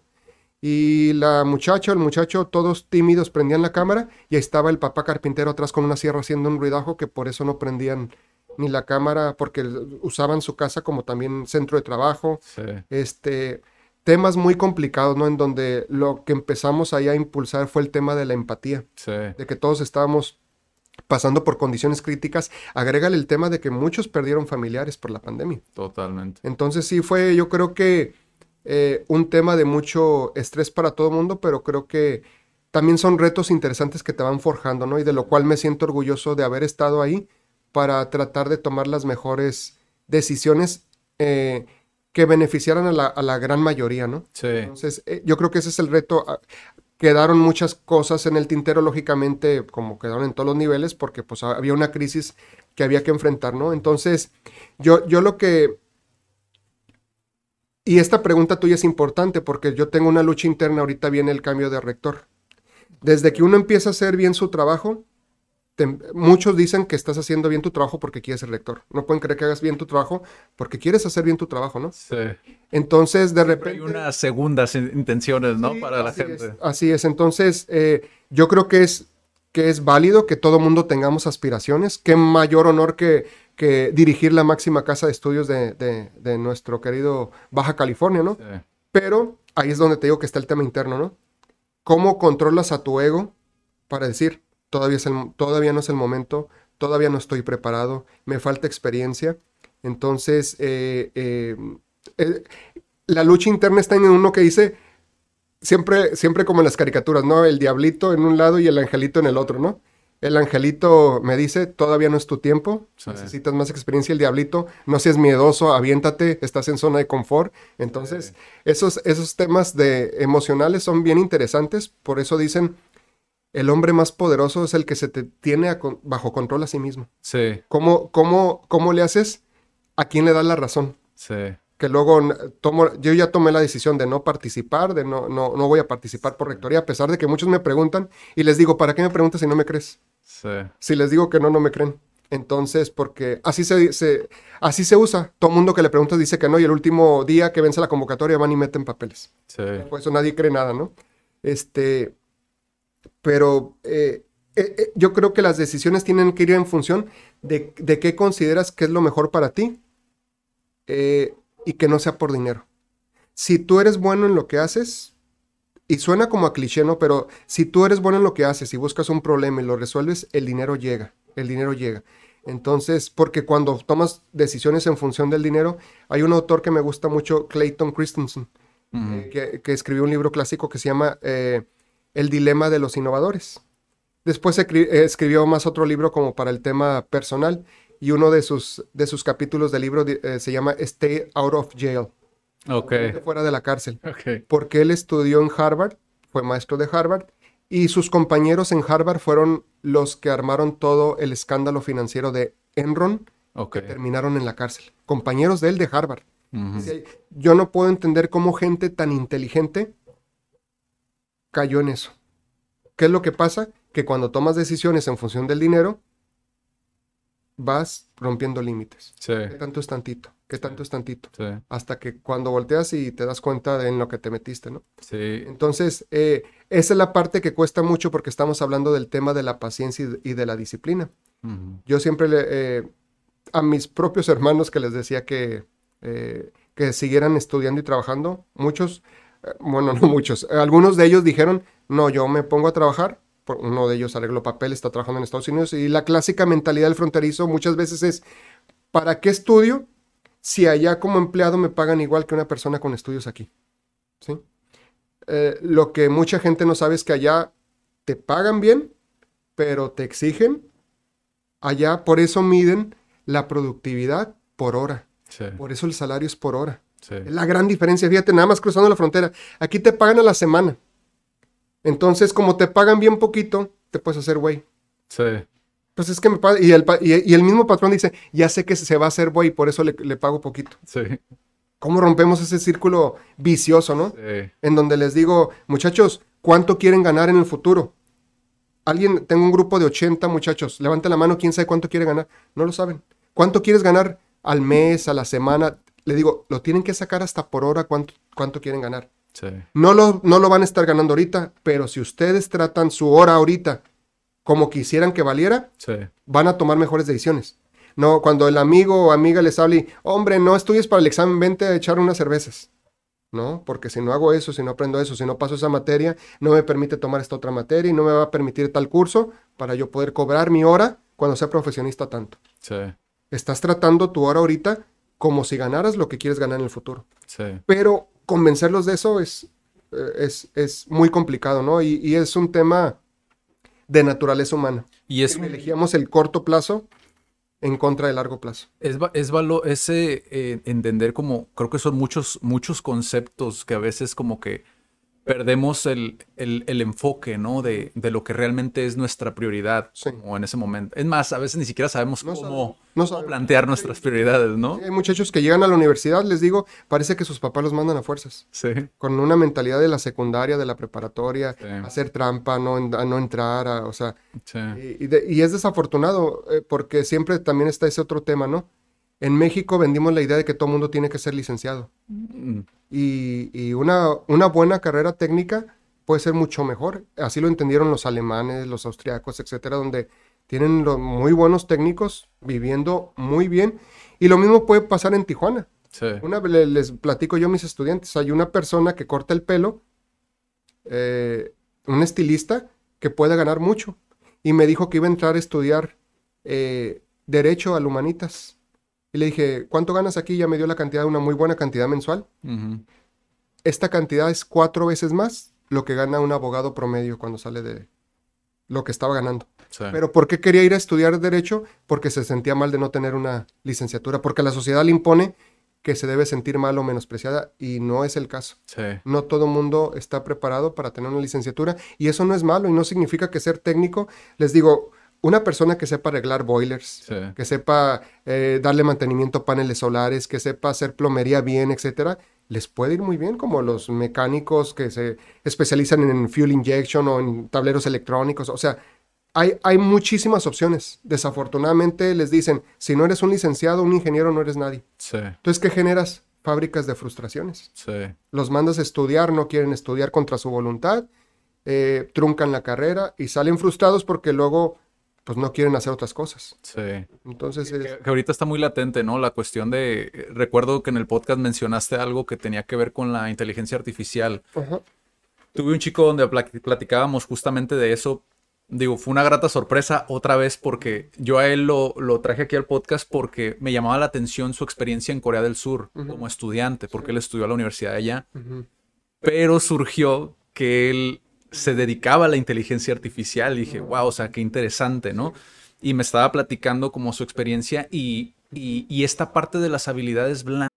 Y la muchacha, el muchacho, todos tímidos prendían la cámara y ahí estaba el papá carpintero atrás con una sierra haciendo un ruidajo que por eso no prendían ni la cámara porque usaban su casa como también centro de trabajo. Este, temas muy complicados, ¿no? En donde lo que empezamos ahí a impulsar fue el tema de la empatía, Sí. de que todos estábamos pasando por condiciones críticas. Agrégale el tema de que muchos perdieron familiares por la pandemia. Totalmente. Entonces sí fue, yo creo que eh, un tema de mucho estrés para todo el mundo, pero creo que también son retos interesantes que te van forjando, ¿no? Y de lo cual me siento orgulloso de haber estado ahí para tratar de tomar las mejores decisiones eh, que beneficiaran a la, a la gran mayoría, ¿no? Sí. Entonces, eh, yo creo que ese es el reto. Quedaron muchas cosas en el tintero, lógicamente, como quedaron en todos los niveles, porque pues había una crisis que había que enfrentar, ¿no? Entonces, yo, yo lo que... Y esta pregunta tuya es importante porque yo tengo una lucha interna, ahorita viene el cambio de rector. Desde que uno empieza a hacer bien su trabajo, te- muchos dicen que estás haciendo bien tu trabajo porque quieres ser rector. No pueden creer que hagas bien tu trabajo porque quieres hacer bien tu trabajo, ¿no? Sí. Entonces, de Pero repente... hay unas segundas in- intenciones, ¿no? Sí, Para la gente. es, así es. Entonces, eh, yo creo que es, que es válido que todo mundo tengamos aspiraciones. Qué mayor honor que, que dirigir la máxima casa de estudios de, de- de nuestro querido Baja California, ¿no? Sí. Pero ahí es donde te digo que está el tema interno, ¿no? ¿Cómo controlas a tu ego para decir, todavía, es el- todavía no es el momento, todavía no estoy preparado, me falta experiencia? Entonces, eh, eh, eh, la lucha interna está en uno que dice, siempre, siempre como en las caricaturas, ¿no? El diablito en un lado y el angelito en el otro, ¿no? El angelito me dice, todavía no es tu tiempo, Sí. necesitas más experiencia. El diablito, no seas miedoso, aviéntate, estás en zona de confort. Entonces, esos, esos temas de emocionales son bien interesantes, por eso dicen, el hombre más poderoso es el que se te tiene a con- bajo control a sí mismo. Sí. ¿Cómo, cómo, ¿Cómo le haces? ¿A quién le das la razón? Sí. que luego tomo, yo ya tomé la decisión de no participar, de no, no, no voy a participar por rectoría, a pesar de que muchos me preguntan y les digo, ¿para qué me preguntas si no me crees? Sí. Si les digo que no, no me creen. Entonces, porque así se, se- así se usa. Todo mundo que le preguntas dice que no y el último día que vence la convocatoria van y meten papeles. Sí. Por eso nadie cree nada, ¿no? Este, pero eh, eh, eh, yo creo que las decisiones tienen que ir en función de, de qué consideras que es lo mejor para ti eh, y que no sea por dinero. Si tú eres bueno en lo que haces, y suena como a cliché, ¿no? Pero si tú eres bueno en lo que haces y buscas un problema y lo resuelves, el dinero llega, el dinero llega. Entonces, porque cuando tomas decisiones en función del dinero, hay un autor que me gusta mucho, Clayton Christensen, eh, que, que escribió un libro clásico que se llama eh, El dilema de los innovadores. Después escri- escribió más otro libro como para el tema personal y uno de sus, de sus capítulos del libro eh, se llama Stay Out of Jail, Ok. fuera de la cárcel, Ok. porque él estudió en Harvard, fue maestro de Harvard y sus compañeros en Harvard fueron los que armaron todo el escándalo financiero de Enron, Ok. terminaron en la cárcel, compañeros de él de Harvard. Yo no puedo entender cómo gente tan inteligente cayó en eso. ¿Qué es lo que pasa? Que cuando tomas decisiones en función del dinero, vas rompiendo límites. Sí. ¿Qué tanto es tantito? ¿Qué tanto es tantito? Sí. Hasta que cuando volteas y te das cuenta de en lo que te metiste, ¿no? Sí. Entonces, eh, esa es la parte que cuesta mucho porque estamos hablando del tema de la paciencia y de- la disciplina. Yo siempre le, eh, a mis propios hermanos que les decía que, eh, que siguieran estudiando y trabajando, muchos, bueno, no muchos, eh, algunos de ellos dijeron, no, yo me pongo a trabajar, uno de ellos arregló papel, está trabajando en Estados Unidos, y la clásica mentalidad del fronterizo muchas veces es, ¿para qué estudio si allá como empleado me pagan igual que una persona con estudios aquí? ¿Sí? Eh, lo que mucha gente no sabe es que allá te pagan bien, pero te exigen Allá por eso miden la productividad por hora. Sí. Por eso el salario es por hora. Sí. Es la gran diferencia. Fíjate, nada más cruzando la frontera. Aquí te pagan a la semana. Entonces, como te pagan bien poquito, te puedes hacer güey. Sí. Pues es que me. Y el, y, y el mismo patrón dice, ya sé que se va a hacer güey, por eso le, le pago poquito. Sí. ¿Cómo rompemos ese círculo vicioso, no? Sí. en donde les digo, muchachos, ¿cuánto quieren ganar en el futuro? Alguien, tengo un grupo de 80 muchachos, levante la mano, ¿quién sabe cuánto quiere ganar? No lo saben. ¿Cuánto quieres ganar al mes, a la semana? Le digo, lo tienen que sacar hasta por hora cuánto, cuánto quieren ganar. Sí. No lo, no lo van a estar ganando ahorita, pero si ustedes tratan su hora ahorita como quisieran que valiera, Sí. van a tomar mejores decisiones. No, cuando el amigo o amiga les hable, hombre, no estudies para el examen, vente a echar unas cervezas. ¿no? Porque si no hago eso, si no aprendo eso, si no paso esa materia, no me permite tomar esta otra materia y no me va a permitir tal curso para yo poder cobrar mi hora cuando sea profesionista tanto. Sí, Estás tratando tu hora ahorita como si ganaras lo que quieres ganar en el futuro. sí. Pero convencerlos de eso es, eh, es, es muy complicado, ¿no? Y, y es un tema de naturaleza humana. Y es, Elegíamos el corto plazo en contra del largo plazo. es, es valo- ese eh, entender como, creo que son muchos, muchos conceptos que a veces como que perdemos el, el- el enfoque, ¿no? De, de lo que realmente es nuestra prioridad, Sí. como en ese momento. Es más, a veces ni siquiera sabemos No cómo, no plantear nuestras prioridades, ¿no? Hay muchachos que llegan a la universidad, les digo, parece que sus papás los mandan a fuerzas. Sí, Con una mentalidad de la secundaria, de la preparatoria, Sí. hacer trampa, no, a no entrar, a- o sea, y de- y es desafortunado eh, porque siempre también está ese otro tema, ¿no? En México vendimos la idea de que todo mundo tiene que ser licenciado. Mm, Y, y una, una buena carrera técnica puede ser mucho mejor. Así lo entendieron los alemanes, los austriacos, etcétera, donde tienen lo- muy buenos técnicos viviendo muy bien. Y lo mismo puede pasar en Tijuana. sí, Una vez le- les platico yo a mis estudiantes, hay una persona que corta el pelo, eh, un estilista que puede ganar mucho. Y me dijo que iba a entrar a estudiar eh, Derecho al Humanitas. Y le dije, ¿cuánto ganas aquí? Ya me dio la cantidad, una muy buena cantidad mensual. Esta cantidad es cuatro veces más lo que gana un abogado promedio cuando sale de lo que estaba ganando. sí, Pero ¿por qué quería ir a estudiar Derecho? Porque se sentía mal de no tener una licenciatura, porque la sociedad le impone que se debe sentir mal o menospreciada y no es el caso. sí, No todo mundo está preparado para tener una licenciatura y eso no es malo y no significa que ser técnico, les digo, una persona que sepa arreglar boilers, sí, que sepa eh, darle mantenimiento a paneles solares, que sepa hacer plomería bien, etcétera, les puede ir muy bien, como los mecánicos que se especializan en fuel injection o en tableros electrónicos. O sea, hay, hay muchísimas opciones. Desafortunadamente les dicen, si no eres un licenciado, un ingeniero, no eres nadie. sí, Entonces, ¿qué generas? Fábricas de frustraciones. sí, Los mandas a estudiar, no quieren estudiar contra su voluntad, eh, truncan la carrera y salen frustrados porque luego pues no quieren hacer otras cosas. sí. Entonces, es- Que, que ahorita está muy latente, ¿no? La cuestión de... Recuerdo que en el podcast mencionaste algo que tenía que ver con la inteligencia artificial. Ajá. Tuve un chico donde pla- platicábamos justamente de eso. Digo, fue una grata sorpresa otra vez porque yo a él lo, lo traje aquí al podcast porque me llamaba la atención su experiencia en Corea del Sur como estudiante, porque él estudió a la universidad de allá. Pero surgió que él se dedicaba a la inteligencia artificial. Y dije, wow, o sea, qué interesante, ¿no? Y me estaba platicando como su experiencia y, y, y esta parte de las habilidades blandas.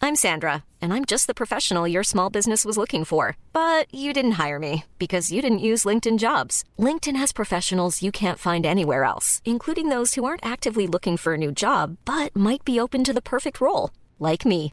I'm Sandra, and I'm just the professional your small business was looking for. But you didn't hire me because you didn't use LinkedIn jobs. LinkedIn has professionals you can't find anywhere else, including those who aren't actively looking for a new job but might be open to the perfect role, like me.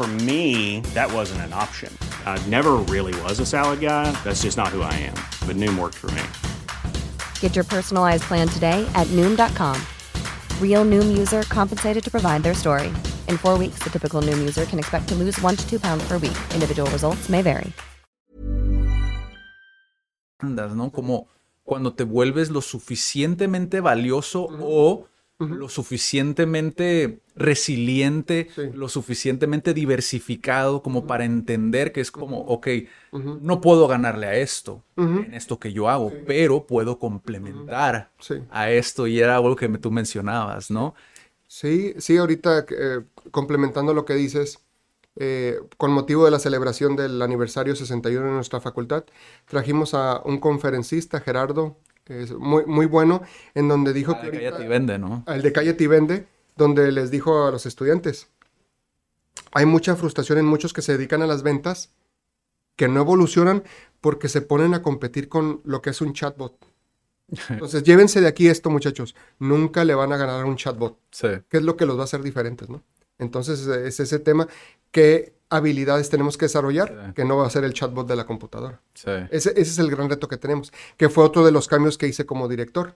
For me, that wasn't an option. I never really was a salad guy. That's just not who I am. But Noom worked for me. Get your personalized plan today at Noom.com. Real Noom user compensated to provide their story. In four weeks, the typical Noom user can expect to lose one to two pounds per week. Individual results may vary. Andas, ¿no? Como cuando te vuelves lo suficientemente valioso o lo suficientemente resiliente, Sí. lo suficientemente diversificado como para entender que es como, ok, no puedo ganarle a esto, en esto que yo hago, pero puedo complementar Sí. a esto y era algo que tú mencionabas, ¿no? Sí, sí, ahorita eh, complementando lo que dices, eh, con motivo de la celebración del aniversario 61 de nuestra facultad, trajimos a un conferencista, Gerardo, es muy, muy bueno, en donde dijo que de ahorita- Cállate y vende, ¿no? al de Calle Vende, donde les dijo a los estudiantes, hay mucha frustración en muchos que se dedican a las ventas, que no evolucionan porque se ponen a competir con lo que es un chatbot. Entonces, llévense de aquí esto, muchachos. Nunca le van a ganar a un chatbot. Sí, ¿Qué es lo que los va a hacer diferentes, no? Entonces, eh, es ese tema que habilidades tenemos que desarrollar Sí. que no va a ser el chatbot de la computadora. Sí. Ese, ese es el gran reto que tenemos, que fue otro de los cambios que hice como director.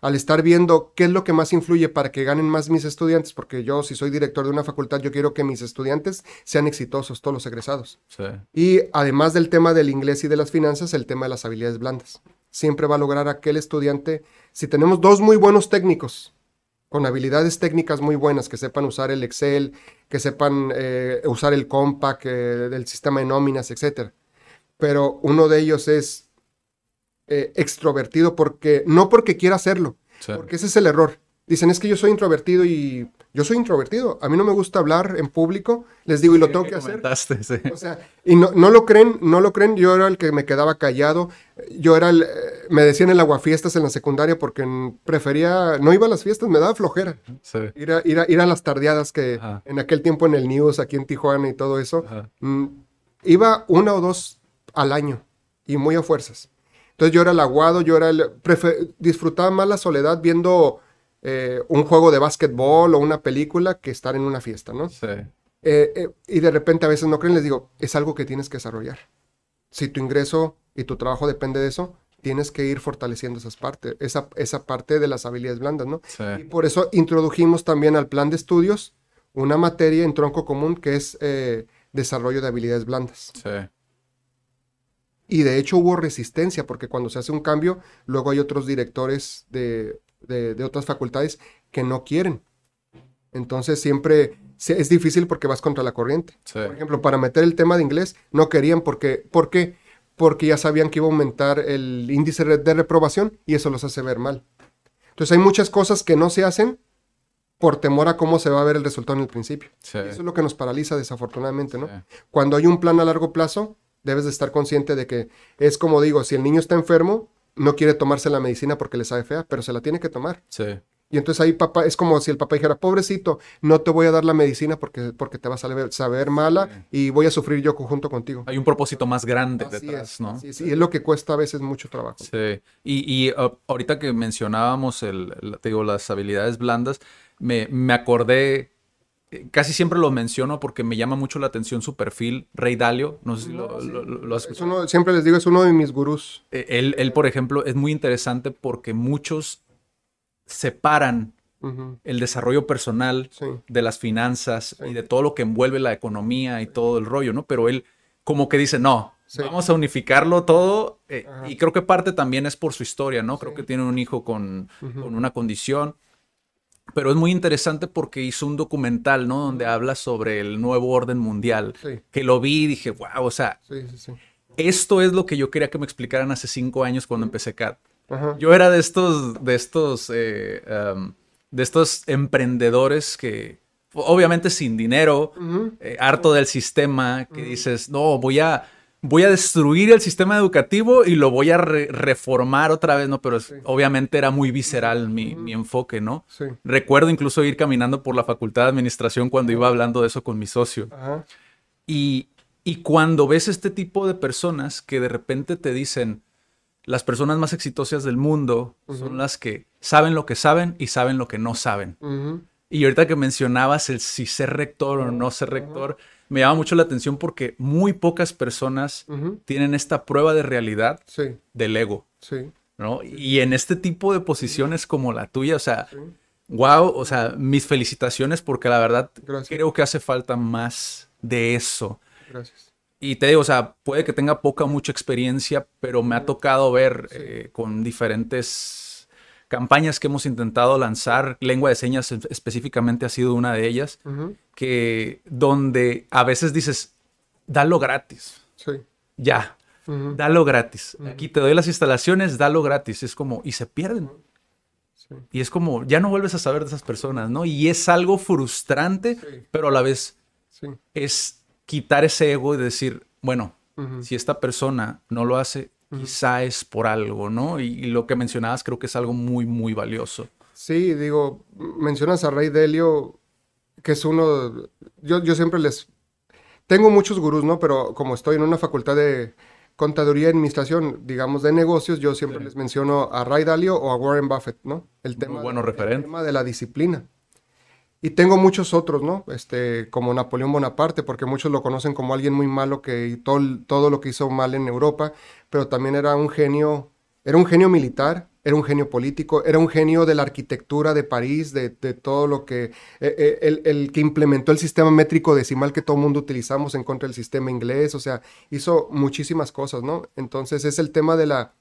Al estar viendo qué es lo que más influye para que ganen más mis estudiantes, porque yo si soy director de una facultad, yo quiero que mis estudiantes sean exitosos, todos los egresados. Sí. Y además del tema del inglés y de las finanzas, el tema de las habilidades blandas. Siempre va a lograr aquel estudiante, si tenemos dos muy buenos técnicos, con habilidades técnicas muy buenas, que sepan usar el Excel, que sepan eh, usar el Compact, eh, del sistema de nóminas, etc. Pero uno de ellos es eh, extrovertido porque, no porque quiera hacerlo, Sí. porque ese es el error. Dicen, es que yo soy introvertido y yo soy introvertido. A mí no me gusta hablar en público. Les digo, y lo tengo que hacer. Sí. O sea, y no, no lo creen, no lo creen. Yo era el que me quedaba callado. Yo era el, eh, me decían el aguafiestas en la secundaria porque prefería, no iba a las fiestas, me daba flojera. Sí. Ir a, ir a, ir a las tardeadas que Ajá. en aquel tiempo en el News, aquí en Tijuana y todo eso. Mm, iba una o dos al año y muy a fuerzas. Entonces yo era el aguado, yo era el, disfrutaba más la soledad viendo eh, un juego de básquetbol o una película que estar en una fiesta, ¿no? Sí. Eh, eh, y de repente a veces no creen, les digo, es algo que tienes que desarrollar. Si tu ingreso y tu trabajo depende de eso, tienes que ir fortaleciendo esas partes, esa, esa parte de las habilidades blandas, ¿no? Sí. Y por eso introdujimos también al plan de estudios una materia en tronco común que es desarrollo de habilidades blandas. Sí. Y de hecho hubo resistencia, porque cuando se hace un cambio, luego hay otros directores de, de- de otras facultades que no quieren. Entonces siempre es difícil porque vas contra la corriente. Sí. Por ejemplo, para meter el tema de inglés, no querían porque, ¿por qué? Porque ya sabían que iba a aumentar el índice de reprobación y eso los hace ver mal. Entonces hay muchas cosas que no se hacen por temor a cómo se va a ver el resultado en el principio. Sí. Eso es lo que nos paraliza desafortunadamente, ¿no? Sí. Cuando hay un plan a largo plazo, debes de estar consciente de que es como digo, si el niño está enfermo, no quiere tomarse la medicina porque le sabe fea, pero se la tiene que tomar. Sí. Y entonces ahí papá, es como si el papá dijera, pobrecito, no te voy a dar la medicina porque, porque te vas a saber, saber mala y voy a sufrir yo junto contigo. Hay un propósito más grande Así detrás, es, ¿no? así es, y es lo que cuesta a veces mucho trabajo. Sí, y, y, uh, ahorita que mencionábamos el, el- te digo, las habilidades blandas, me, me acordé, casi siempre lo menciono porque me llama mucho la atención su perfil, Rey Dalio, no sé si lo, lo- lo- lo has Es escuchado. uno- siempre les digo, es uno de mis gurús. Eh, Él, él, por ejemplo, es muy interesante porque muchos separan el desarrollo personal Sí. de las finanzas Sí. y de todo lo que envuelve la economía y todo el rollo, ¿no? Pero él como que dice, no, vamos a unificarlo todo. eh, y creo que parte también es por su historia, ¿no? Creo que tiene un hijo con, con una condición. Pero es muy interesante porque hizo un documental, ¿no? Donde habla sobre el nuevo orden mundial. Sí. Que lo vi y dije, wow, o sea, Sí, sí, sí. esto es lo que yo quería que me explicaran hace cinco años cuando empecé CAT. Ajá. Yo era de estos, de estos, eh, um, de estos emprendedores que, obviamente sin dinero, eh, harto del sistema, que dices, no, voy a, voy a destruir el sistema educativo y lo voy a re- reformar otra vez, ¿no? Pero es- obviamente era muy visceral mi, mi enfoque, ¿no? Sí. Recuerdo incluso ir caminando por la facultad de administración cuando iba hablando de eso con mi socio. Ajá. Y, y cuando ves este tipo de personas que de repente te dicen, las personas más exitosas del mundo son las que saben lo que saben y saben lo que no saben. Y ahorita que mencionabas el si ser rector o no ser rector, me llama mucho la atención porque muy pocas personas tienen esta prueba de realidad Sí, del ego, sí. ¿no? Y en este tipo de posiciones como la tuya, o sea, wow, o sea, mis felicitaciones porque la verdad Gracias. creo que hace falta más de eso. Gracias. Y te digo, o sea, puede que tenga poca o mucha experiencia, pero me ha tocado ver eh, con diferentes campañas que hemos intentado lanzar, lengua de señas en- específicamente ha sido una de ellas. Que donde a veces dices, dalo gratis, Sí. ya, Ujú. dalo gratis. Aquí te doy las instalaciones, dalo gratis. Es como, y se pierden. Sí. Y es como, ya no vuelves a saber de esas personas, ¿no? Y es algo frustrante, Sí. pero a la vez Sí. es quitar ese ego y decir, bueno, si esta persona no lo hace, quizá es por algo, ¿no? Y, y lo que mencionabas creo que es algo muy, muy valioso. Sí, digo, mencionas a Rey Delio, que es uno, yo, yo siempre les, tengo muchos gurús, ¿no? Pero como estoy en una facultad de contaduría y administración, digamos, de negocios, yo siempre les menciono a Ray Dalio o a Warren Buffett, ¿no? El tema, buenos el referentes. tema de la disciplina. y tengo muchos otros, ¿no? Este, como Napoleón Bonaparte, porque muchos lo conocen como alguien muy malo que todo, todo lo que hizo mal en Europa, pero también era un genio, era un genio militar, era un genio político, era un genio de la arquitectura de París, de, todo lo que, eh, eh, el, que implementó el sistema métrico decimal que todo el mundo utilizamos en contra del sistema inglés, o sea, hizo muchísimas cosas, ¿no? Entonces es el tema de la,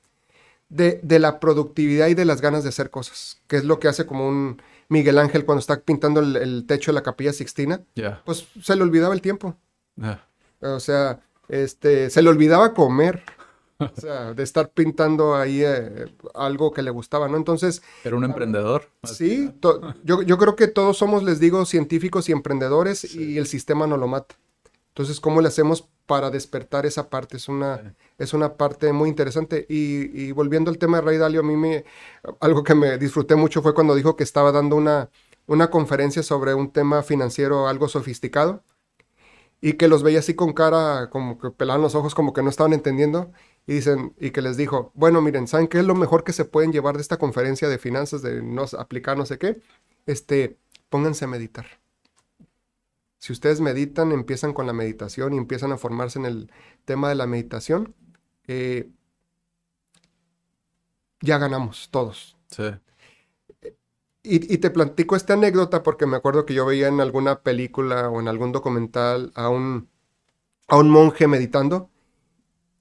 de, de la productividad y de las ganas de hacer cosas, que es lo que hace como un Miguel Ángel cuando está pintando el, techo de la capilla Sixtina, pues se le olvidaba el tiempo. O sea, este, se le olvidaba comer. o sea, de estar pintando ahí eh, algo que le gustaba, ¿no? Entonces... Era un emprendedor. Sí, yo, yo, creo que todos somos, les digo, científicos y emprendedores y el sistema no lo mata. Entonces, ¿cómo le hacemos para despertar esa parte? Es una, es una parte muy interesante. Y, volviendo al tema de Ray Dalio, a mí me, algo que me disfruté mucho fue cuando dijo que estaba dando una, una conferencia sobre un tema financiero algo sofisticado y que los veía así con cara, como que pelaban los ojos, como que no estaban entendiendo. Y dicen, y que les dijo, bueno, miren, ¿saben qué es lo mejor que se pueden llevar de esta conferencia de finanzas, de no aplicar no sé qué? Este, pónganse a meditar. Si ustedes meditan, empiezan con la meditación y empiezan a formarse en el tema de la meditación, eh, ya ganamos todos. Sí. Y, te platico esta anécdota porque me acuerdo que yo veía en alguna película o en algún documental a un, a un monje meditando.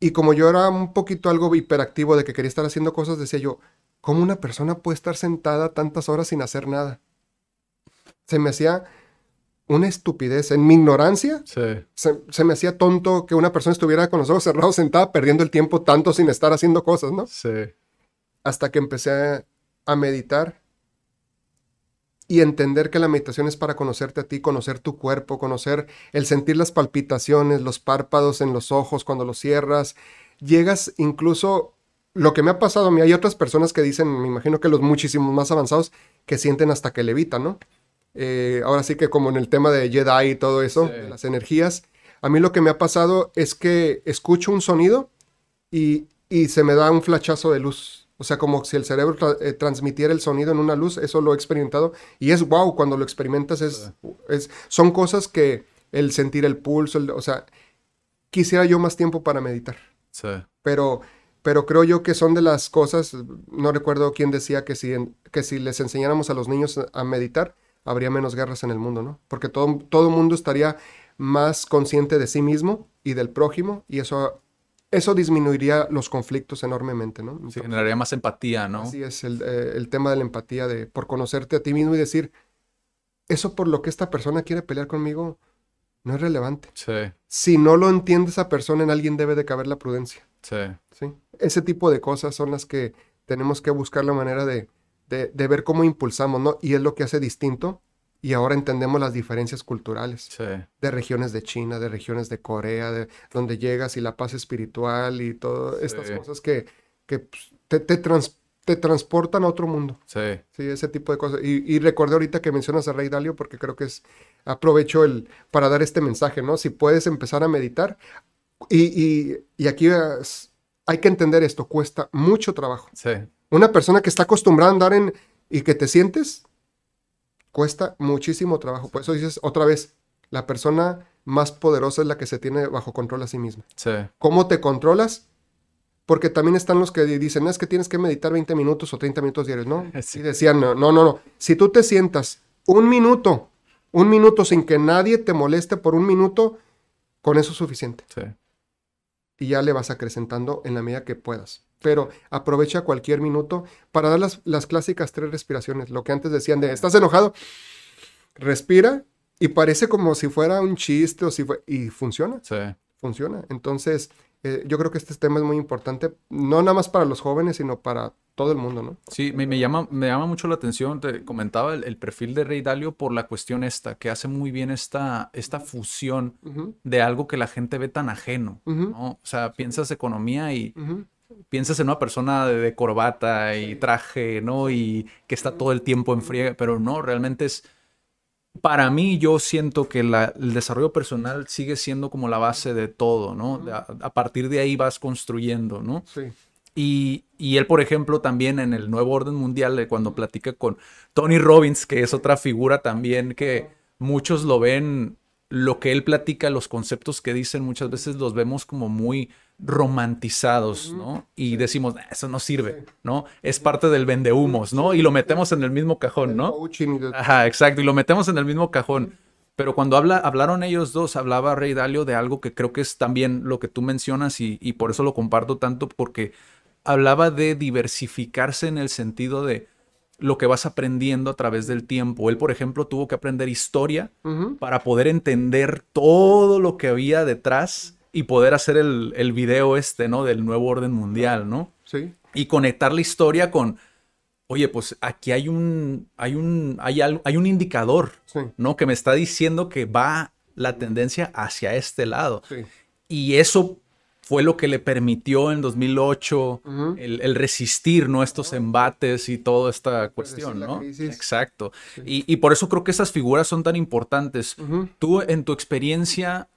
Y como yo era un poquito algo hiperactivo de que quería estar haciendo cosas, decía yo, ¿cómo una persona puede estar sentada tantas horas sin hacer nada? Se me hacía una estupidez. En mi ignorancia, se, me hacía tonto que una persona estuviera con los ojos cerrados sentada perdiendo el tiempo tanto sin estar haciendo cosas, ¿no? Sí. Hasta que empecé a, meditar y entender que la meditación es para conocerte a ti, conocer tu cuerpo, conocer el sentir las palpitaciones, los párpados en los ojos cuando los cierras. Llegas incluso, lo que me ha pasado a mí, hay otras personas que dicen, me imagino que los muchísimos más avanzados, que sienten hasta que levitan, ¿no? Eh, ahora sí que como en el tema de Jedi y todo eso, las energías, a mí lo que me ha pasado es que escucho un sonido y, se me da un flachazo de luz. O sea, como si el cerebro eh, transmitiera el sonido en una luz, eso lo he experimentado. Y es wow, cuando lo experimentas, es, es son cosas que el sentir el pulso, o sea, quisiera yo más tiempo para meditar. Sí. Pero, pero creo yo que son de las cosas, no recuerdo quién decía que si, que si les enseñáramos a los niños a meditar, habría menos guerras en el mundo, ¿no? Porque todo, todo el mundo estaría más consciente de sí mismo y del prójimo y eso, eso disminuiría los conflictos enormemente, ¿no? sí, generaría más empatía, ¿no? Así es, el, eh, el, tema de la empatía, de por conocerte a ti mismo y decir, eso por lo que esta persona quiere pelear conmigo no es relevante. Sí. Si no lo entiende esa persona, en alguien debe de caber la prudencia. Sí. Sí. Ese tipo de cosas son las que tenemos que buscar la manera de, de, ver cómo impulsamos, ¿no? Y es lo que hace distinto. Y ahora entendemos las diferencias culturales de regiones de China, de regiones de Corea, de donde llegas y la paz espiritual y todas estas cosas que, que pues, te, te, te, transportan a otro mundo. Sí. Sí, ese tipo de cosas. Y, y recordé ahorita que mencionas a Rey Dalio porque creo que es, aprovecho el, para dar este mensaje, ¿no? Si puedes empezar a meditar. Y, y, y aquí hay que entender esto, cuesta mucho trabajo. Sí. Una persona que está acostumbrada a andar en y que te sientes, cuesta muchísimo trabajo. Por eso dices otra vez, la persona más poderosa es la que se tiene bajo control a sí misma. Sí. ¿Cómo te controlas? Porque también están los que dicen, es que tienes que meditar 20 minutos o 30 minutos diarios, ¿no? Sí. Y decían, no, no, no, no. Si tú te sientas un minuto, un minuto sin que nadie te moleste por un minuto, con eso es suficiente. Sí. Y ya le vas acrecentando en la medida que puedas pero aprovecha cualquier minuto para dar las, clásicas tres respiraciones. Lo que antes decían de, ¿estás enojado? Respira y parece como si fuera un chiste o si y funciona. Sí. Funciona. Entonces, eh, yo creo que este tema es muy importante, no nada más para los jóvenes, sino para todo el mundo, ¿no? Sí, me, llama, me llama mucho la atención, te comentaba el, perfil de Rey Dalio por la cuestión esta, que hace muy bien esta, esta fusión de algo que la gente ve tan ajeno, ¿no? O sea, piensas economía y piensas en una persona de, corbata y traje, ¿no? Y que está todo el tiempo en friega, pero no, realmente es... Para mí yo siento que el desarrollo personal sigue siendo como la base de todo, ¿no? a, partir de ahí vas construyendo, ¿no? Sí. Y, y él, por ejemplo, también en el Nuevo Orden Mundial, eh, cuando platica con Tony Robbins, que es otra figura también que muchos lo ven, lo que él platica, los conceptos que dicen, muchas veces los vemos como muy romantizados, ¿no? Y decimos, "Ah, eso no sirve, ¿no? Es parte del vendehumos, ¿no? Y lo metemos en el mismo cajón, ¿no? Ajá, exacto, y lo metemos en el mismo cajón. Pero cuando habla, hablaron ellos dos, hablaba Rey Dalio de algo que creo que es también lo que tú mencionas y, y por eso lo comparto tanto, porque hablaba de diversificarse en el sentido de lo que vas aprendiendo a través del tiempo. Él, por ejemplo, tuvo que aprender historia para poder entender todo lo que había detrás y poder hacer el, el video este, ¿no? Del nuevo orden mundial, ¿no? Sí. y conectar la historia con, oye, pues aquí hay un, hay un, hay algo, hay un indicador, Sí. ¿no? Que me está diciendo que va la tendencia hacia este lado. Sí. Y eso fue lo que le permitió en 2008 Ujú. el, el resistir, ¿no? Estos embates y toda esta cuestión, ¿no? Exacto. Y, y por eso creo que esas figuras son tan importantes. Tú, en tu experiencia,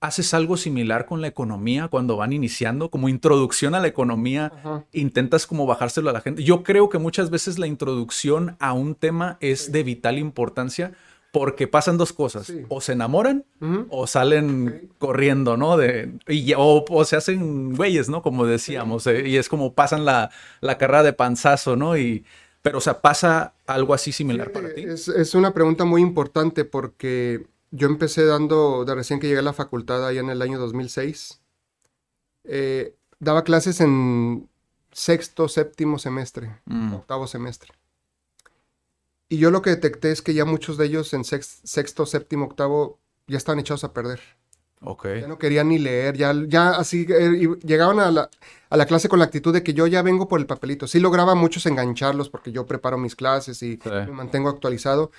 ¿haces algo similar con la economía cuando van iniciando? Como introducción a la economía, Ajá. intentas como bajárselo a la gente. Yo creo que muchas veces la introducción a un tema es de vital importancia porque pasan dos cosas. Sí. O se enamoran o salen corriendo, ¿no? De, y, o, o se hacen güeyes, ¿no? Como decíamos. eh, y es como pasan la, la carrera de panzazo, ¿no? Y, pero, o sea, pasa algo así similar para ti. Es, es una pregunta muy importante porque yo empecé dando, de recién que llegué a la facultad allá en el año 2006, eh, daba clases en sexto, séptimo semestre, Mm. octavo semestre. Y yo lo que detecté es que ya muchos de ellos en sex- sexto, séptimo, octavo ya estaban echados a perder. Ok. Ya no querían ni leer, ya, ya así eh, llegaban a la, a la clase con la actitud de que yo ya vengo por el papelito. Sí lograba muchos engancharlos porque yo preparo mis clases y Sí. me mantengo actualizado,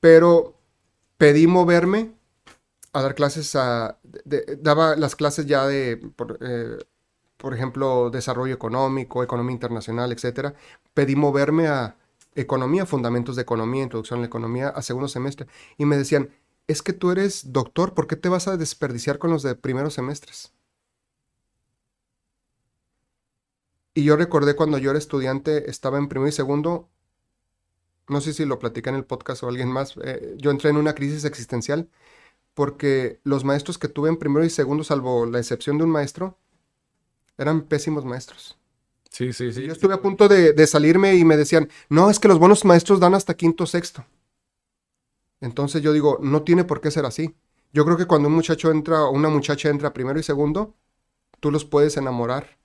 pero pedí moverme a dar clases a... daba las clases ya de, por, eh, por ejemplo, desarrollo económico, economía internacional, etcétera. Pedí moverme a economía, fundamentos de economía, introducción a la economía, a segundo semestre. Y me decían, es que tú eres doctor, ¿por qué te vas a desperdiciar con los de primeros semestres? Y yo recordé cuando yo era estudiante, estaba en primero y segundo, no sé si lo platicé en el podcast o alguien más, eh, yo entré en una crisis existencial porque los maestros que tuve en primero y segundo, salvo la excepción de un maestro, eran pésimos maestros. Sí, sí, sí. Yo estuve a punto de, de salirme y me decían, no, es que los buenos maestros dan hasta quinto sexto. Entonces yo digo, no tiene por qué ser así. Yo creo que cuando un muchacho entra o una muchacha entra primero y segundo, tú los puedes enamorar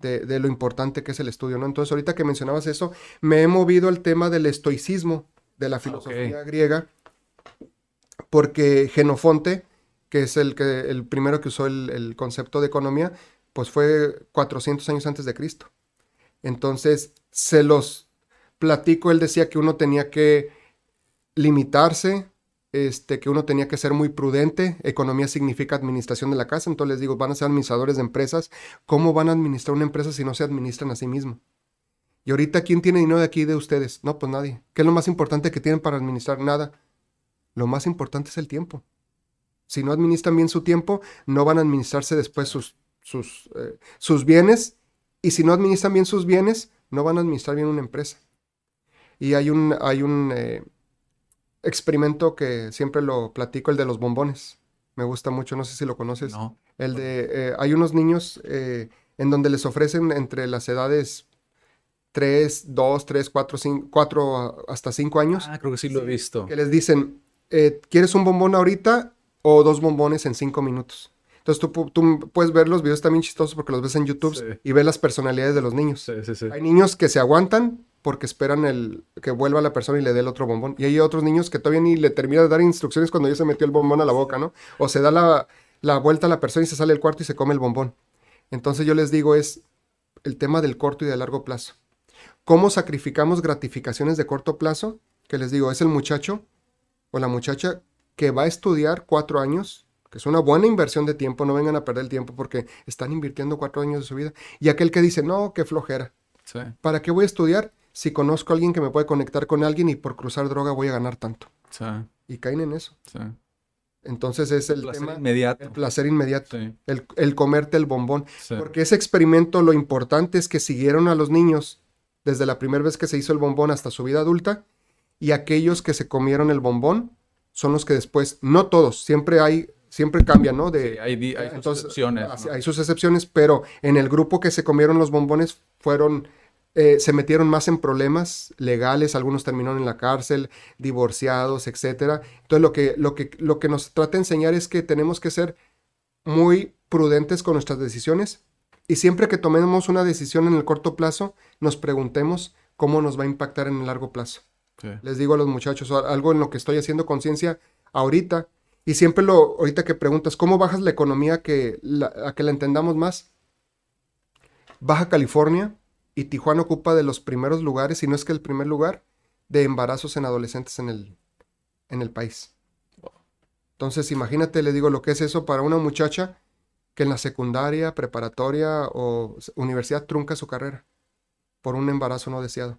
de, de lo importante que es el estudio, ¿no? Entonces ahorita que mencionabas eso, me he movido al tema del estoicismo, de la filosofía griega, porque Genofonte, que es el, que, el primero que usó el, el concepto de economía, pues fue 400 años antes de Cristo. Entonces, se los platico, él decía que uno tenía que limitarse, este, que uno tenía que ser muy prudente. Economía significa administración de la casa. Entonces les digo, van a ser administradores de empresas. ¿Cómo van a administrar una empresa si no se administran a sí mismos? Y ahorita, ¿quién tiene dinero de aquí de ustedes? No, pues nadie. ¿Qué es lo más importante que tienen para administrar? Nada. Lo más importante es el tiempo. Si no administran bien su tiempo, no van a administrarse después sus, sus, eh, sus bienes. Y si no administran bien sus bienes, no van a administrar bien una empresa. Y hay un, hay un eh, experimento que siempre lo platico, el de los bombones. Me gusta mucho, no sé si lo conoces. No. El de, eh, hay unos niños eh, en donde les ofrecen entre las edades 3, 2, 3, 4, 5, 4 hasta 5 años, Ah, creo que sí lo he visto. que les dicen, eh, ¿quieres un bombón ahorita o dos bombones en 5 minutos? Entonces tú, tú puedes ver los videos también chistosos porque los ves en YouTube Sí. y ves las personalidades de los niños. Sí, sí, sí. Hay niños que se aguantan porque esperan el que vuelva la persona y le dé el otro bombón. Y hay otros niños que todavía ni le termina de dar instrucciones cuando ya se metió el bombón a la boca, ¿no? O se da la, la vuelta a la persona y se sale del cuarto y se come el bombón. Entonces yo les digo es el tema del corto y del largo plazo. ¿Cómo sacrificamos gratificaciones de corto plazo? Que les digo, es el muchacho o la muchacha que va a estudiar cuatro años, que es una buena inversión de tiempo, no vengan a perder el tiempo porque están invirtiendo cuatro años de su vida. Y aquel que dice, no, qué flojera. Sí. ¿Para qué voy a estudiar si conozco a alguien que me puede conectar con alguien y por cruzar droga voy a ganar tanto? Sí, Y caen en eso. sí. Entonces es el, placer tema, inmediato. el placer inmediato, Sí. el, el comerte el bombón. Sí. Porque ese experimento lo importante es que siguieron a los niños desde la primera vez que se hizo el bombón hasta su vida adulta y aquellos que se comieron el bombón son los que después, no todos, siempre hay, siempre cambia, ¿no? De, Sí, hay, hay sus excepciones, ¿no? Hay sus excepciones, pero en el grupo que se comieron los bombones fueron, eh, se metieron más en problemas legales, algunos terminaron en la cárcel, divorciados, etcétera. Entonces lo que, lo que, lo que nos trata de enseñar es que tenemos que ser muy prudentes con nuestras decisiones y siempre que tomemos una decisión en el corto plazo, nos preguntemos cómo nos va a impactar en el largo plazo. Sí. Les digo a los muchachos, algo en lo que estoy haciendo conciencia ahorita, y siempre lo, ahorita que preguntas, ¿cómo bajas la economía que la- a que la entendamos más? Baja California y Tijuana ocupa de los primeros lugares, si no es que el primer lugar, de embarazos en adolescentes en el, en el país. Entonces, imagínate, le digo lo que es eso para una muchacha que en la secundaria, preparatoria o universidad trunca su carrera por un embarazo no deseado.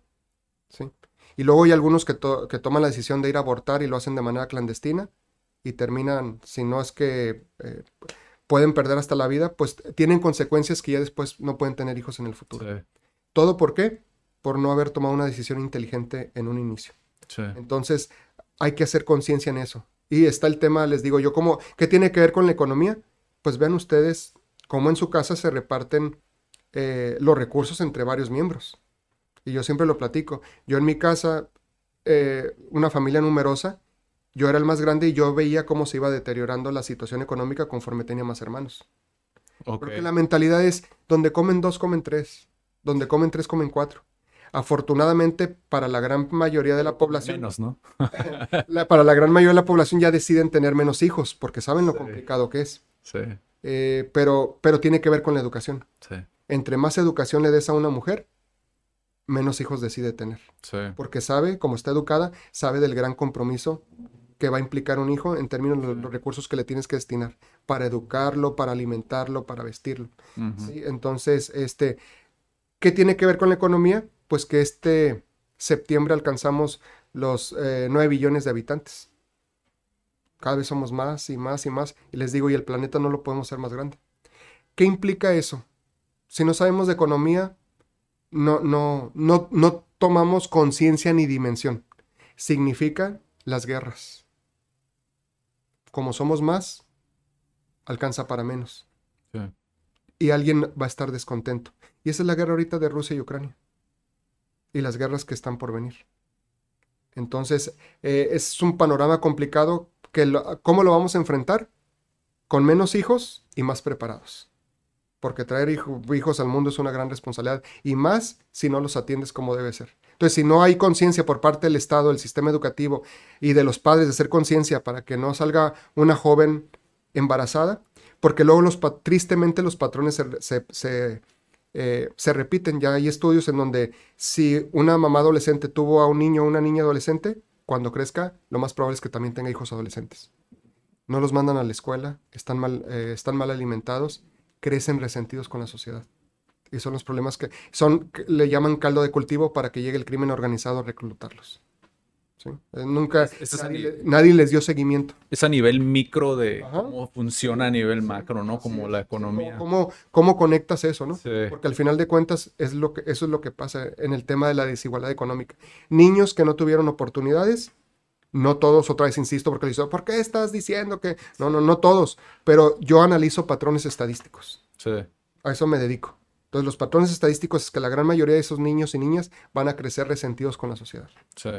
¿sí? Y luego hay algunos que, to- que toman la decisión de ir a abortar y lo hacen de manera clandestina y terminan, si no es que eh, pueden perder hasta la vida, pues tienen consecuencias que ya después no pueden tener hijos en el futuro. ¿Todo por qué? Por no haber tomado una decisión inteligente en un inicio. Sí. Entonces, hay que hacer conciencia en eso. Y está el tema, les digo yo, ¿cómo, ¿qué tiene que ver con la economía? Pues vean ustedes cómo en su casa se reparten eh, los recursos entre varios miembros. Y yo siempre lo platico. Yo en mi casa, eh, una familia numerosa, yo era el más grande y yo veía cómo se iba deteriorando la situación económica conforme tenía más hermanos. Ok. Porque la mentalidad es, donde comen dos, comen tres. Donde comen tres, comen cuatro. Afortunadamente, para la gran mayoría de la población, Menos, ¿no? la- para la gran mayoría de la población ya deciden tener menos hijos porque saben lo complicado que es. Sí. Eh, pero, pero tiene que ver con la educación. Sí. Entre más educación le des a una mujer, menos hijos decide tener. Sí. Porque sabe, como está educada, sabe del gran compromiso que va a implicar un hijo en términos de los, recursos que le tienes que destinar para educarlo, para alimentarlo, para vestirlo. ¿sí? Entonces, este, ¿qué tiene que ver con la economía? Pues que este septiembre alcanzamos los eh, 9 billones de habitantes. Cada vez somos más y más y más. Y les digo, y el planeta no lo podemos hacer más grande. ¿Qué implica eso? Si no sabemos de economía, no, no, no, no tomamos conciencia ni dimensión. Significa las guerras. Como somos más, alcanza para menos Sí. y alguien va a estar descontento. Y esa es la guerra ahorita de Rusia y Ucrania. Y las guerras que están por venir. Entonces, eh, es un panorama complicado. Que ¿Cómo lo vamos a enfrentar? Con menos hijos y más preparados. Porque traer hijo- hijos al mundo es una gran responsabilidad. Y más si no los atiendes como debe ser. Entonces, si no hay conciencia por parte del Estado, del sistema educativo y de los padres de hacer conciencia para que no salga una joven embarazada, porque luego los tristemente los patrones se, eh, se repiten. Ya hay estudios en donde si una mamá adolescente tuvo a un niño o una niña adolescente, cuando crezca, lo más probable es que también tenga hijos adolescentes. No los mandan a la escuela, están mal, eh, están mal alimentados, crecen resentidos con la sociedad. Y son los problemas que son, que le llaman caldo de cultivo para que llegue el crimen organizado a reclutarlos. ¿Sí? Eh, nunca, es nadie, nivel- le- nadie les dio seguimiento. Es a nivel micro de Ajá. cómo funciona a nivel macro, ¿no? Como la economía. ¿Cómo, cómo conectas eso, no? Sí. Porque al final de cuentas es lo que, eso es lo que pasa en el tema de la desigualdad económica. Niños que no tuvieron oportunidades, no todos, otra vez insisto, porque le digo, ¿por qué estás diciendo que...? No, no, no todos, pero yo analizo patrones estadísticos. Sí. A eso me dedico. Entonces, los patrones estadísticos es que la gran mayoría de esos niños y niñas van a crecer resentidos con la sociedad. Sí.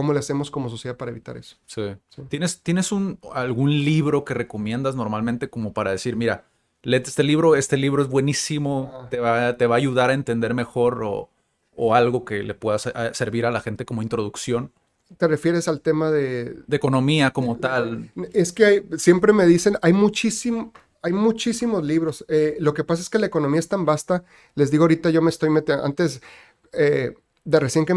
¿Cómo le hacemos como sociedad para evitar eso? Sí. Sí. ¿Tienes, ¿tienes un, algún libro que recomiendas normalmente como para decir, mira, léete este libro, este libro es buenísimo, Ah. te va, te va a ayudar a entender mejor o, o algo que le pueda servir a la gente como introducción ¿Te refieres al tema de, de economía como tal? Es que hay- siempre me dicen, hay muchísimo, hay muchísimos libros. Eh, lo que pasa es que la economía es tan vasta. Les digo ahorita, yo me estoy metiendo, antes eh, de recién que,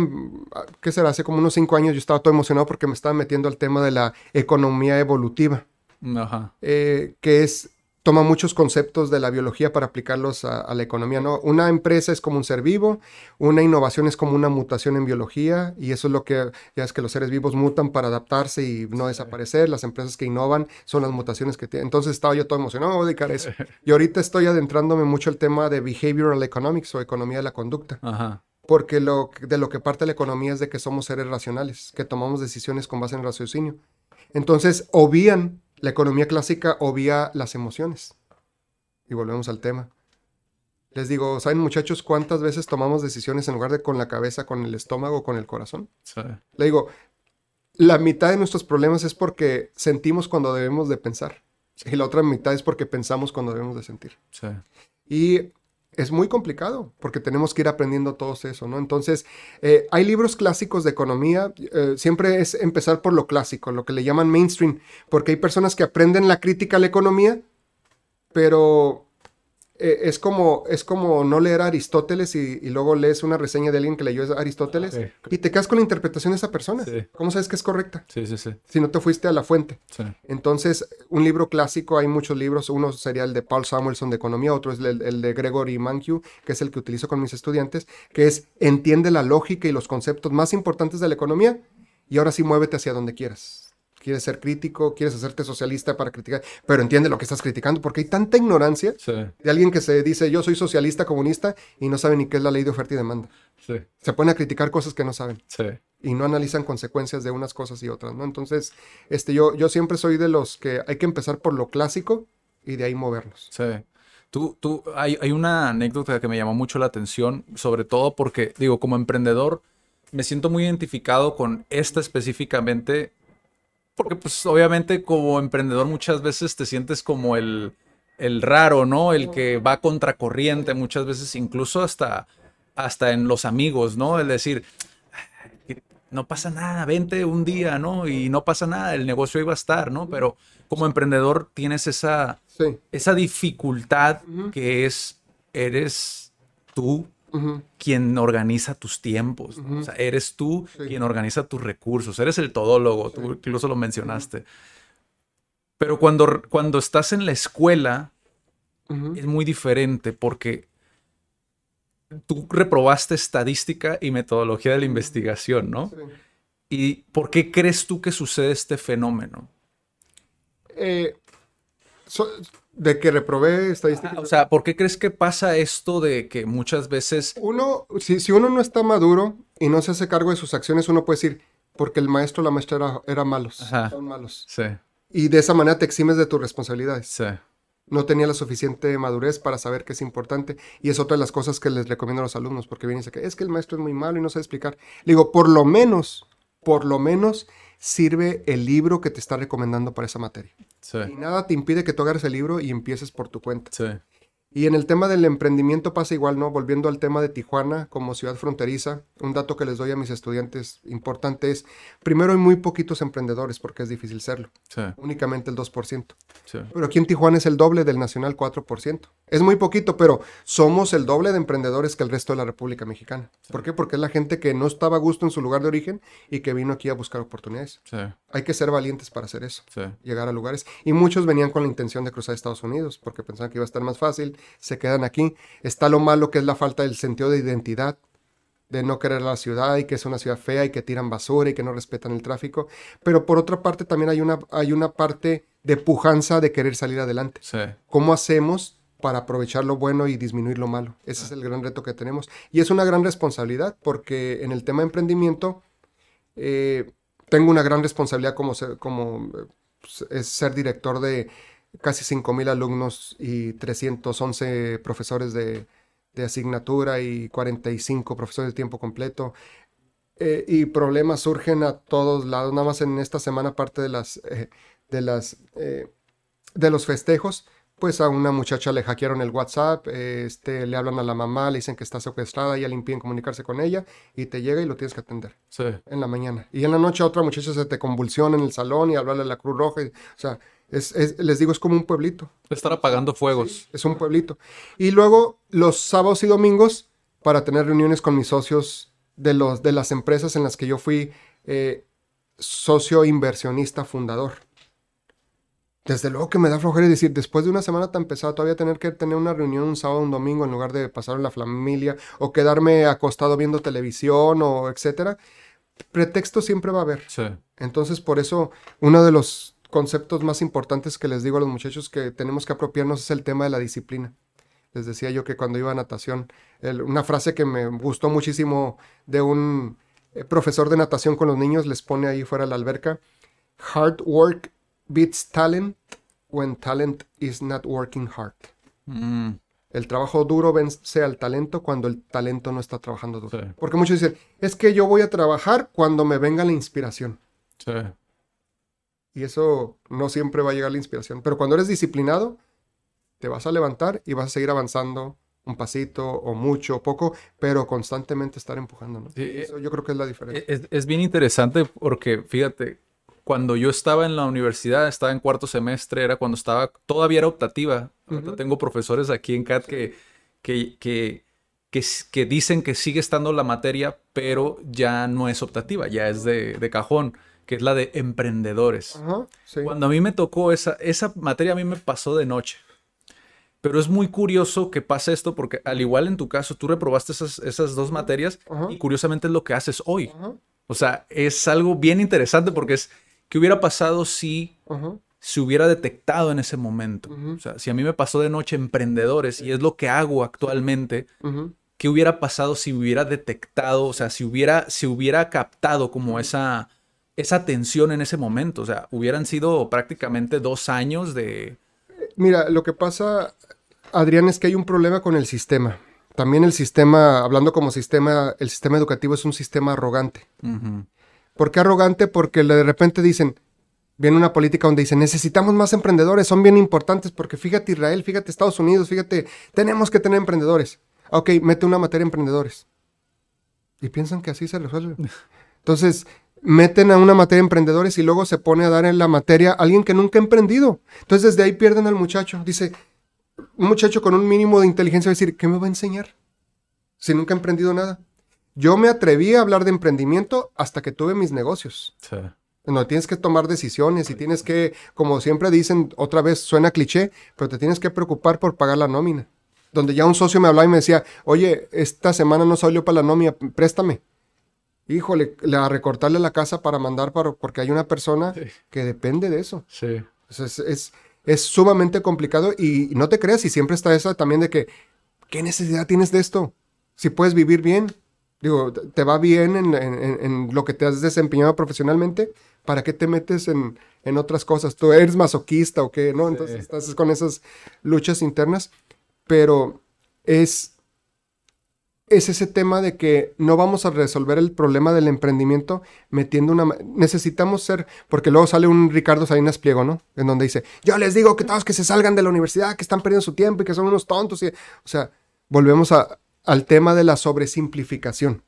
¿qué será? Hace como unos cinco años yo estaba todo emocionado porque me estaba metiendo al tema de la economía evolutiva, Ajá. eh, que es toma muchos conceptos de la biología para aplicarlos a, a, la economía, ¿no? Una empresa es como un ser vivo, una innovación es como una mutación en biología, y eso es lo que, ya es que los seres vivos mutan para adaptarse y no desaparecer, las empresas que innovan son las mutaciones que tienen. Entonces estaba yo todo emocionado, me voy a dedicar a eso. Y ahorita estoy adentrándome mucho el tema de behavioral economics o economía de la conducta. Ajá. Porque lo, de lo que parte la economía es de que somos seres racionales, que tomamos decisiones con base en raciocinio. Entonces, obvían la economía clásica obvia las emociones. Y volvemos al tema. Les digo, ¿saben muchachos cuántas veces tomamos decisiones en lugar de con la cabeza, con el estómago, con el corazón? Sí. Le digo, la mitad de nuestros problemas es porque sentimos cuando debemos de pensar. Y la otra mitad es porque pensamos cuando debemos de sentir. Sí. Y es muy complicado porque tenemos que ir aprendiendo todo eso, ¿no? Entonces, eh, hay libros clásicos de economía, eh, siempre es empezar por lo clásico, lo que le llaman mainstream, porque hay personas que aprenden la crítica a la economía, pero eh, es, como, es como no leer a Aristóteles y, y, luego lees una reseña de alguien que leyó a Aristóteles Sí. y te quedas con la interpretación de esa persona. Sí. ¿Cómo sabes que es correcta? Sí, sí, sí. Si no te fuiste a la fuente. Sí. Entonces, un libro clásico, hay muchos libros, uno sería el de Paul Samuelson de economía, otro es el, el de Gregory Mankiw, que es el que utilizo con mis estudiantes, que es entiende la lógica y los conceptos más importantes de la economía y ahora sí muévete hacia donde quieras. Quieres ser crítico, quieres hacerte socialista para criticar, pero entiende lo que estás criticando, porque hay tanta ignorancia Sí. de alguien que se dice yo soy socialista comunista y no sabe ni qué es la ley de oferta y demanda. Sí. Se pone a criticar cosas que no saben Sí. y no analizan consecuencias de unas cosas y otras, ¿no? Entonces, este, yo, yo siempre soy de los que hay que empezar por lo clásico y de ahí movernos. Sí. Tú, tú, hay, hay una anécdota que me llamó mucho la atención, sobre todo porque, digo, como emprendedor, me siento muy identificado con esta específicamente, porque pues obviamente como emprendedor muchas veces te sientes como el, el raro, ¿no? El que va contracorriente, muchas veces incluso hasta, hasta en los amigos, ¿no? El decir, no pasa nada, vente un día, ¿no? Y no pasa nada, el negocio iba a estar, ¿no? Pero como emprendedor tienes esa, Sí. esa dificultad que es, eres tú Quien organiza tus tiempos, ¿no? O sea, eres tú Sí. quien organiza tus recursos, eres el todólogo, tú incluso lo mencionaste. Pero cuando, cuando estás en la escuela es muy diferente porque tú reprobaste estadística y metodología de la investigación, ¿no? Sí. ¿Y por qué crees tú que sucede este fenómeno? Eh, so- de que reprobé estadística. Ah, o sea, ¿por qué crees que pasa esto de que muchas veces... uno, si, si uno no está maduro y no se hace cargo de sus acciones, uno puede decir, porque el maestro o la maestra era, era malos, Ajá. son malos. Sí, Y de esa manera te eximes de tus responsabilidades. sí, no tenía la suficiente madurez para saber que es importante. Y es otra de las cosas que les recomiendo a los alumnos, porque vienen y dicen que es que el maestro es muy malo y no sabe explicar. Le digo, por lo menos, por lo menos sirve el libro que te está recomendando para esa materia. sí, Y nada te impide que tú agarres el libro y empieces por tu cuenta. sí, Y en el tema del emprendimiento pasa igual, ¿no? Volviendo al tema de Tijuana como ciudad fronteriza, un dato que les doy a mis estudiantes importante es, primero hay muy poquitos emprendedores porque es difícil serlo, sí, únicamente el 2%. sí, Pero aquí en Tijuana es el doble del nacional 4%. Es muy poquito, pero somos el doble de emprendedores que el resto de la República Mexicana. ¿Por qué? Porque es la gente que no estaba a gusto en su lugar de origen y que vino aquí a buscar oportunidades. sí, Hay que ser valientes para hacer eso, sí, llegar a lugares. Y muchos venían con la intención de cruzar Estados Unidos porque pensaban que iba a estar más fácil, se quedan aquí. Está lo malo que es la falta del sentido de identidad de no querer la ciudad y que es una ciudad fea y que tiran basura y que no respetan el tráfico. Pero por otra parte también hay una, hay una parte de pujanza de querer salir adelante. sí, ¿Cómo hacemos para aprovechar lo bueno y disminuir lo malo? Ese es el gran reto que tenemos. Y es una gran responsabilidad porque en el tema de emprendimiento eh, tengo una gran responsabilidad como, ser, como eh, es ser director de casi 5.000 alumnos y 311 profesores de, de asignatura y 45 profesores de tiempo completo. Eh, y problemas surgen a todos lados. Nada más en esta semana, parte de las, eh, de las, eh, de los festejos, pues a una muchacha le hackearon el WhatsApp, este, le hablan a la mamá, le dicen que está secuestrada, ya le impiden comunicarse con ella y te llega y lo tienes que atender sí, en la mañana. Y en la noche a otra muchacha se te convulsiona en el salón y hablarle a la Cruz Roja. y- o sea, es, es- les digo, es como un pueblito. estar apagando fuegos. Es un pueblito. Y luego los sábados y domingos para tener reuniones con mis socios de, los, de las empresas en las que yo fui eh, socio inversionista fundador. Desde luego que me da flojera decir, después de una semana tan pesada, todavía tener que tener una reunión un sábado o un domingo en lugar de pasar en la familia o quedarme acostado viendo televisión o etcétera. Pretexto siempre va a haber. Sí. Entonces, por eso, uno de los conceptos más importantes que les digo a los muchachos que tenemos que apropiarnos es el tema de la disciplina. Les decía yo que cuando iba a natación, el- una frase que me gustó muchísimo de un eh, profesor de natación con los niños, les pone ahí fuera de la alberca, hard work beats talent when talent is not working hard. Mm, El trabajo duro vence al talento cuando el talento no está trabajando duro. Sí. Porque muchos dicen, es que yo voy a trabajar cuando me venga la inspiración. sí. Y eso no siempre va a llegar la inspiración. Pero cuando eres disciplinado, te vas a levantar y vas a seguir avanzando un pasito o mucho o poco, pero constantemente estar empujando. ¿no? Sí, Eso yo creo que es la diferencia. Es, es bien interesante porque, fíjate, cuando yo estaba en la universidad, estaba en cuarto semestre, era cuando estaba, todavía era optativa. Ahorita tengo profesores aquí en CAT que, que, que, que, que dicen que sigue estando la materia, pero ya no es optativa, ya es de, de cajón, que es la de emprendedores. Ajá, sí. Cuando a mí me tocó esa, esa materia, a mí me pasó de noche. Pero es muy curioso que pase esto porque al igual en tu caso, tú reprobaste esas, esas dos materias Ajá. y curiosamente es lo que haces hoy. Ajá, O sea, es algo bien interesante porque es, ¿qué hubiera pasado si se hubiera detectado en ese momento? O sea, si a mí me pasó de noche emprendedores y es lo que hago actualmente. ¿qué hubiera pasado si hubiera detectado, o sea, si hubiera, si hubiera captado como esa, esa tensión en ese momento? O sea, hubieran sido prácticamente dos años de... Mira, lo que pasa, Adrián, es que hay un problema con el sistema. También el sistema, hablando como sistema, el sistema educativo es un sistema arrogante. ¿Por qué arrogante? Porque de repente dicen, viene una política donde dicen, necesitamos más emprendedores, son bien importantes, porque fíjate Israel, fíjate Estados Unidos, fíjate, tenemos que tener emprendedores. Ok, mete una materia de emprendedores. Y piensan que así se resuelve. Entonces, meten a una materia de emprendedores y luego se pone a dar en la materia a alguien que nunca ha emprendido. Entonces, desde ahí pierden al muchacho. Dice, un muchacho con un mínimo de inteligencia va a decir, ¿qué me va a enseñar? Si nunca ha emprendido nada. Yo me atreví a hablar de emprendimiento hasta que tuve mis negocios. sí, No, tienes que tomar decisiones y tienes que, como siempre dicen, otra vez suena cliché, pero te tienes que preocupar por pagar la nómina. Donde ya un socio me hablaba y me decía, oye, esta semana no salió para la nómina, préstame. Híjole, le- a recortarle la casa para mandar, para, porque hay una persona Sí. que depende de eso. sí. Es, es, es sumamente complicado y no te creas, y siempre está esa también de que, ¿qué necesidad tienes de esto? Si puedes vivir bien, digo, te- va bien en, en- lo que te has desempeñado profesionalmente, ¿para qué te metes en, en otras cosas? ¿Tú eres masoquista o qué? ¿No? Entonces estás con esas luchas internas, pero es, es ese tema de que no vamos a resolver el problema del emprendimiento metiendo una... Necesitamos ser, porque luego sale un Ricardo Salinas Pliego, ¿no? En donde dice, yo les digo que todos que se salgan de la universidad, que están perdiendo su tiempo y que son unos tontos. Y... O sea, volvemos al tema de la sobresimplificación.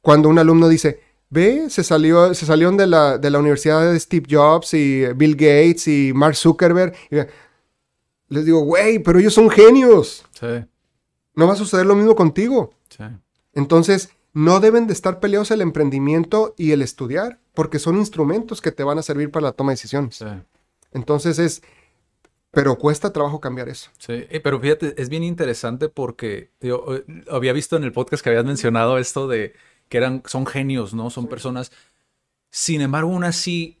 Cuando un alumno dice, ve, se, salió, se salieron de la, de la universidad de Steve Jobs y Bill Gates y Mark Zuckerberg. y les digo, güey, pero ellos son genios. Sí, No va a suceder lo mismo contigo. sí. Entonces, no deben de estar peleados el emprendimiento y el estudiar, porque son instrumentos que te van a servir para la toma de decisiones. sí. Entonces es, pero cuesta trabajo cambiar eso. Sí, pero fíjate, es bien interesante porque yo eh, había visto en el podcast que habías mencionado esto de que eran, son genios, ¿no? Son personas. Sin embargo, aún así,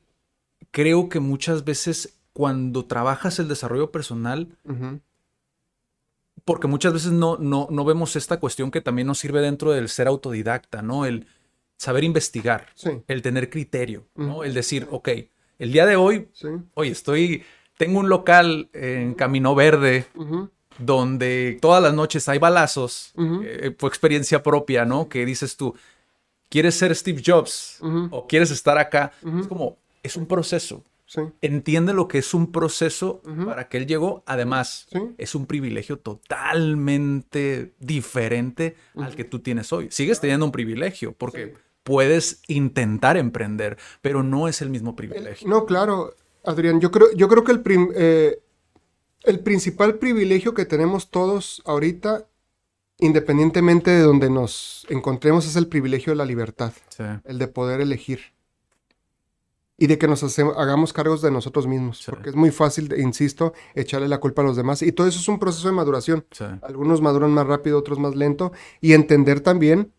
creo que muchas veces cuando trabajas el desarrollo personal. Porque muchas veces no, no, no vemos esta cuestión que también nos sirve dentro del ser autodidacta, ¿no? El saber investigar, Sí, el tener criterio, ¿no? El decir, ok, el día de hoy, sí. oye, estoy, tengo un local en Camino Verde donde todas las noches hay balazos, eh, fue experiencia propia, ¿no? Que dices tú, ¿quieres ser Steve Jobs o quieres estar acá? Es como, es un proceso. Sí, Entiende lo que es un proceso para que él llegó. Además, Sí. es un privilegio totalmente diferente al que tú tienes hoy. Sigues teniendo un privilegio porque puedes intentar emprender, pero no es el mismo privilegio. No, claro, Adrián, yo creo, yo creo que el, prim- eh, el principal privilegio que tenemos todos ahorita, independientemente de donde nos encontremos, es el privilegio de la libertad, Sí, el de poder elegir. Y de que nos hace- hagamos cargos de nosotros mismos. Porque es muy fácil, insisto, echarle la culpa a los demás. Y todo eso es un proceso de maduración. Sí. Algunos maduran más rápido, otros más lento. Y entender también,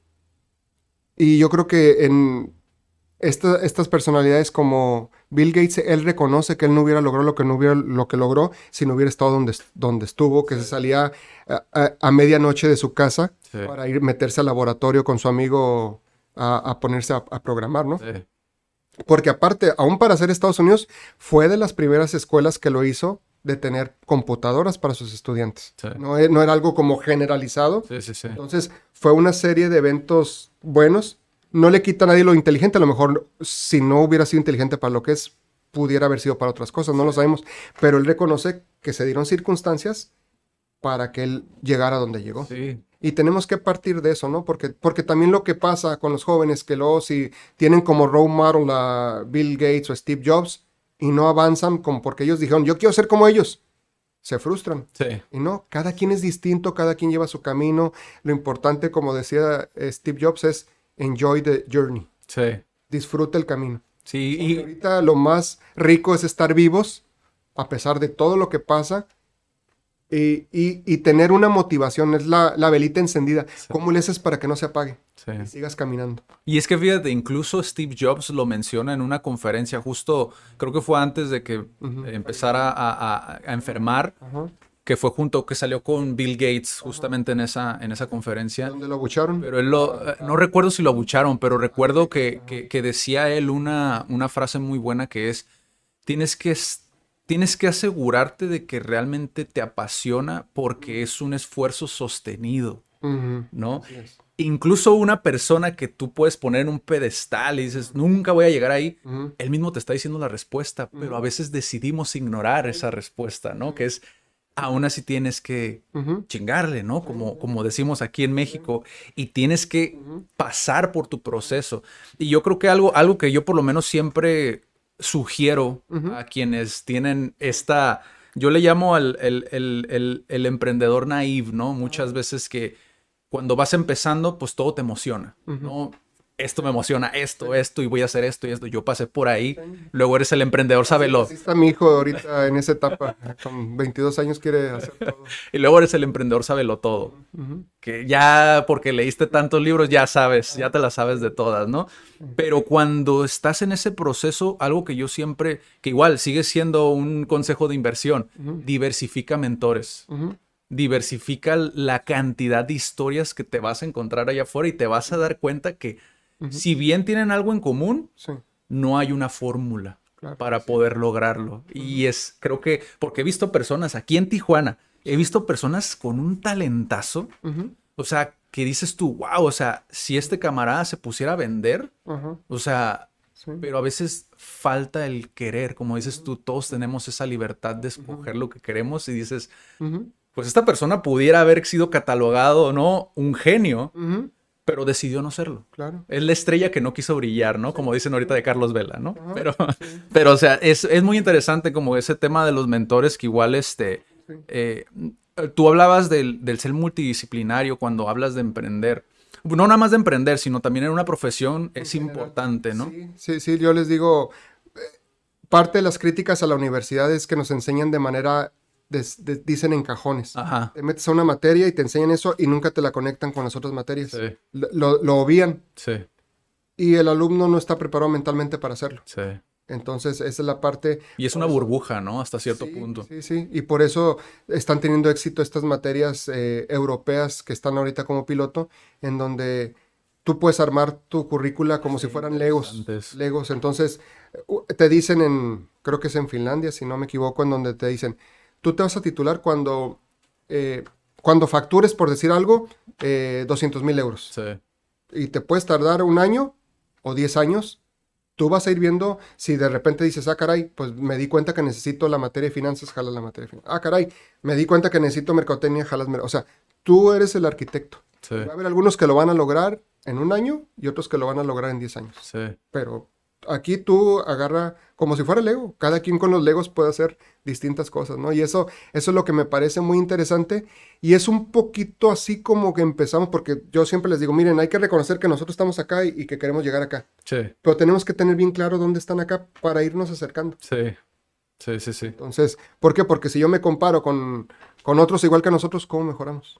y yo creo que en esta- estas personalidades como Bill Gates, él reconoce que él no hubiera logrado lo que, no hubiera, lo que logró si no hubiera estado donde, donde estuvo, que se salía a, a- a medianoche de su casa para ir meterse al laboratorio con su amigo a, a ponerse a, a programar, ¿no? Porque aparte, aún para ser Estados Unidos, fue de las primeras escuelas que lo hizo de tener computadoras para sus estudiantes. Sí. No, e- no era algo como generalizado. Sí, sí. Entonces, fue una serie de eventos buenos. No le quita a nadie lo inteligente. A lo mejor, si no hubiera sido inteligente para lo que es, pudiera haber sido para otras cosas. No lo sabemos. Pero él reconoce que se dieron circunstancias para que él llegara a donde llegó. Sí. Y tenemos que partir de eso, ¿no? Porque, porque también lo que pasa con los jóvenes, que luego si tienen como role model a Bill Gates o Steve Jobs y no avanzan como porque ellos dijeron, yo quiero ser como ellos, se frustran. Sí. Y no, cada quien es distinto, cada quien lleva su camino. Lo importante, como decía eh, Steve Jobs, es enjoy the journey, Sí. disfruta el camino. Sí, Y y, ahorita lo más rico es estar vivos, a pesar de todo lo que pasa, y, y- y tener una motivación, es la, la velita encendida. ¿Cómo le haces para que no se apague? sí. Y sigas caminando. Y es que fíjate, incluso Steve Jobs lo menciona en una conferencia, justo creo que fue antes de que empezara a, a- a enfermar, Ajá. que fue junto, que salió con Bill Gates justamente en esa, en esa conferencia. ¿Dónde lo abucharon? Pero él lo, eh, no recuerdo si lo abucharon, pero recuerdo que, que- que decía él una, una frase muy buena que es, tienes que, tienes que asegurarte de que realmente te apasiona porque es un esfuerzo sostenido. ¿no? Incluso una persona que tú puedes poner en un pedestal y dices, nunca voy a llegar ahí, él mismo te está diciendo la respuesta, pero a veces decidimos ignorar esa respuesta, ¿no? Que es, aún así tienes que chingarle, ¿no? Como, como decimos aquí en México, y tienes que pasar por tu proceso. Y yo creo que algo, algo que yo por lo menos siempre sugiero a quienes tienen esta, yo le llamo al el, el- el- el emprendedor naive, ¿no? Muchas veces que cuando vas empezando, pues todo te emociona, ¿no? Esto me emociona, esto, esto, y voy a hacer esto y esto. Yo pasé por ahí. Luego eres el emprendedor, sábelo. Así está mi hijo ahorita en esa etapa. Con 22 años quiere hacer todo. Y luego eres el emprendedor, sábelo todo. Que ya porque leíste tantos libros, ya sabes, ya te las sabes de todas, ¿no? Pero cuando estás en ese proceso, algo que yo siempre, que igual sigue siendo un consejo de inversión, diversifica mentores. Diversifica la cantidad de historias que te vas a encontrar allá afuera y te vas a dar cuenta que si bien tienen algo en común, Sí, no hay una fórmula Claro, para poder lograrlo. Y es, creo que, porque he visto personas aquí en Tijuana, he visto personas con un talentazo, o sea, que dices tú, wow, o sea, si este camarada se pusiera a vender, o sea, Sí. pero a veces falta el querer, como dices tú, todos tenemos esa libertad de escoger lo que queremos y dices, pues esta persona pudiera haber sido catalogado, ¿no? Un genio. Pero decidió no serlo. Claro. Es la estrella que no quiso brillar, ¿no? Como dicen ahorita de Carlos Vela, ¿no? Pero, pero o sea, es, es muy interesante como ese tema de los mentores que igual, este, eh, tú hablabas del, del ser multidisciplinario cuando hablas de emprender. No nada más de emprender, sino también en una profesión es importante, ¿no? Sí, sí, sí, yo les digo, eh, parte de las críticas a la universidad es que nos enseñan de manera, dicen en cajones. Ajá. Te metes a una materia y te enseñan eso y nunca te la conectan con las otras materias. Sí. Lo, lo- obvían Sí, y el alumno no está preparado mentalmente para hacerlo. sí. Entonces, esa es la parte... Y es una burbuja, ¿no? Hasta cierto Sí, punto. Sí, sí, y por eso están teniendo éxito estas materias eh, europeas que están ahorita como piloto, en donde tú puedes armar tu currícula como si fueran legos. Legos, entonces te dicen en, creo que es en Finlandia, si no me equivoco, en donde te dicen, tú te vas a titular cuando, eh, cuando factures, por decir algo, eh, 200 mil euros. Sí, Y te puedes tardar un año o 10 años. Tú vas a ir viendo si de repente dices, ah, caray, pues me di cuenta que necesito la materia de finanzas, jalas la materia de finanzas. Ah, caray, me di cuenta que necesito mercadotecnia, jalas. O sea, tú eres el arquitecto. sí, Va a haber algunos que lo van a lograr en un año y otros que lo van a lograr en 10 años. sí. Pero aquí tú agarra como si fuera Lego. Cada quien con los Legos puede hacer distintas cosas, ¿no? Y eso, eso es lo que me parece muy interesante. Y es un poquito así como que empezamos, porque yo siempre les digo, miren, hay que reconocer que nosotros estamos acá y, y que queremos llegar acá. Sí, Pero tenemos que tener bien claro dónde están acá para irnos acercando. sí, sí, sí, sí. Entonces, ¿por qué? Porque si yo me comparo con, con otros igual que nosotros, ¿cómo mejoramos?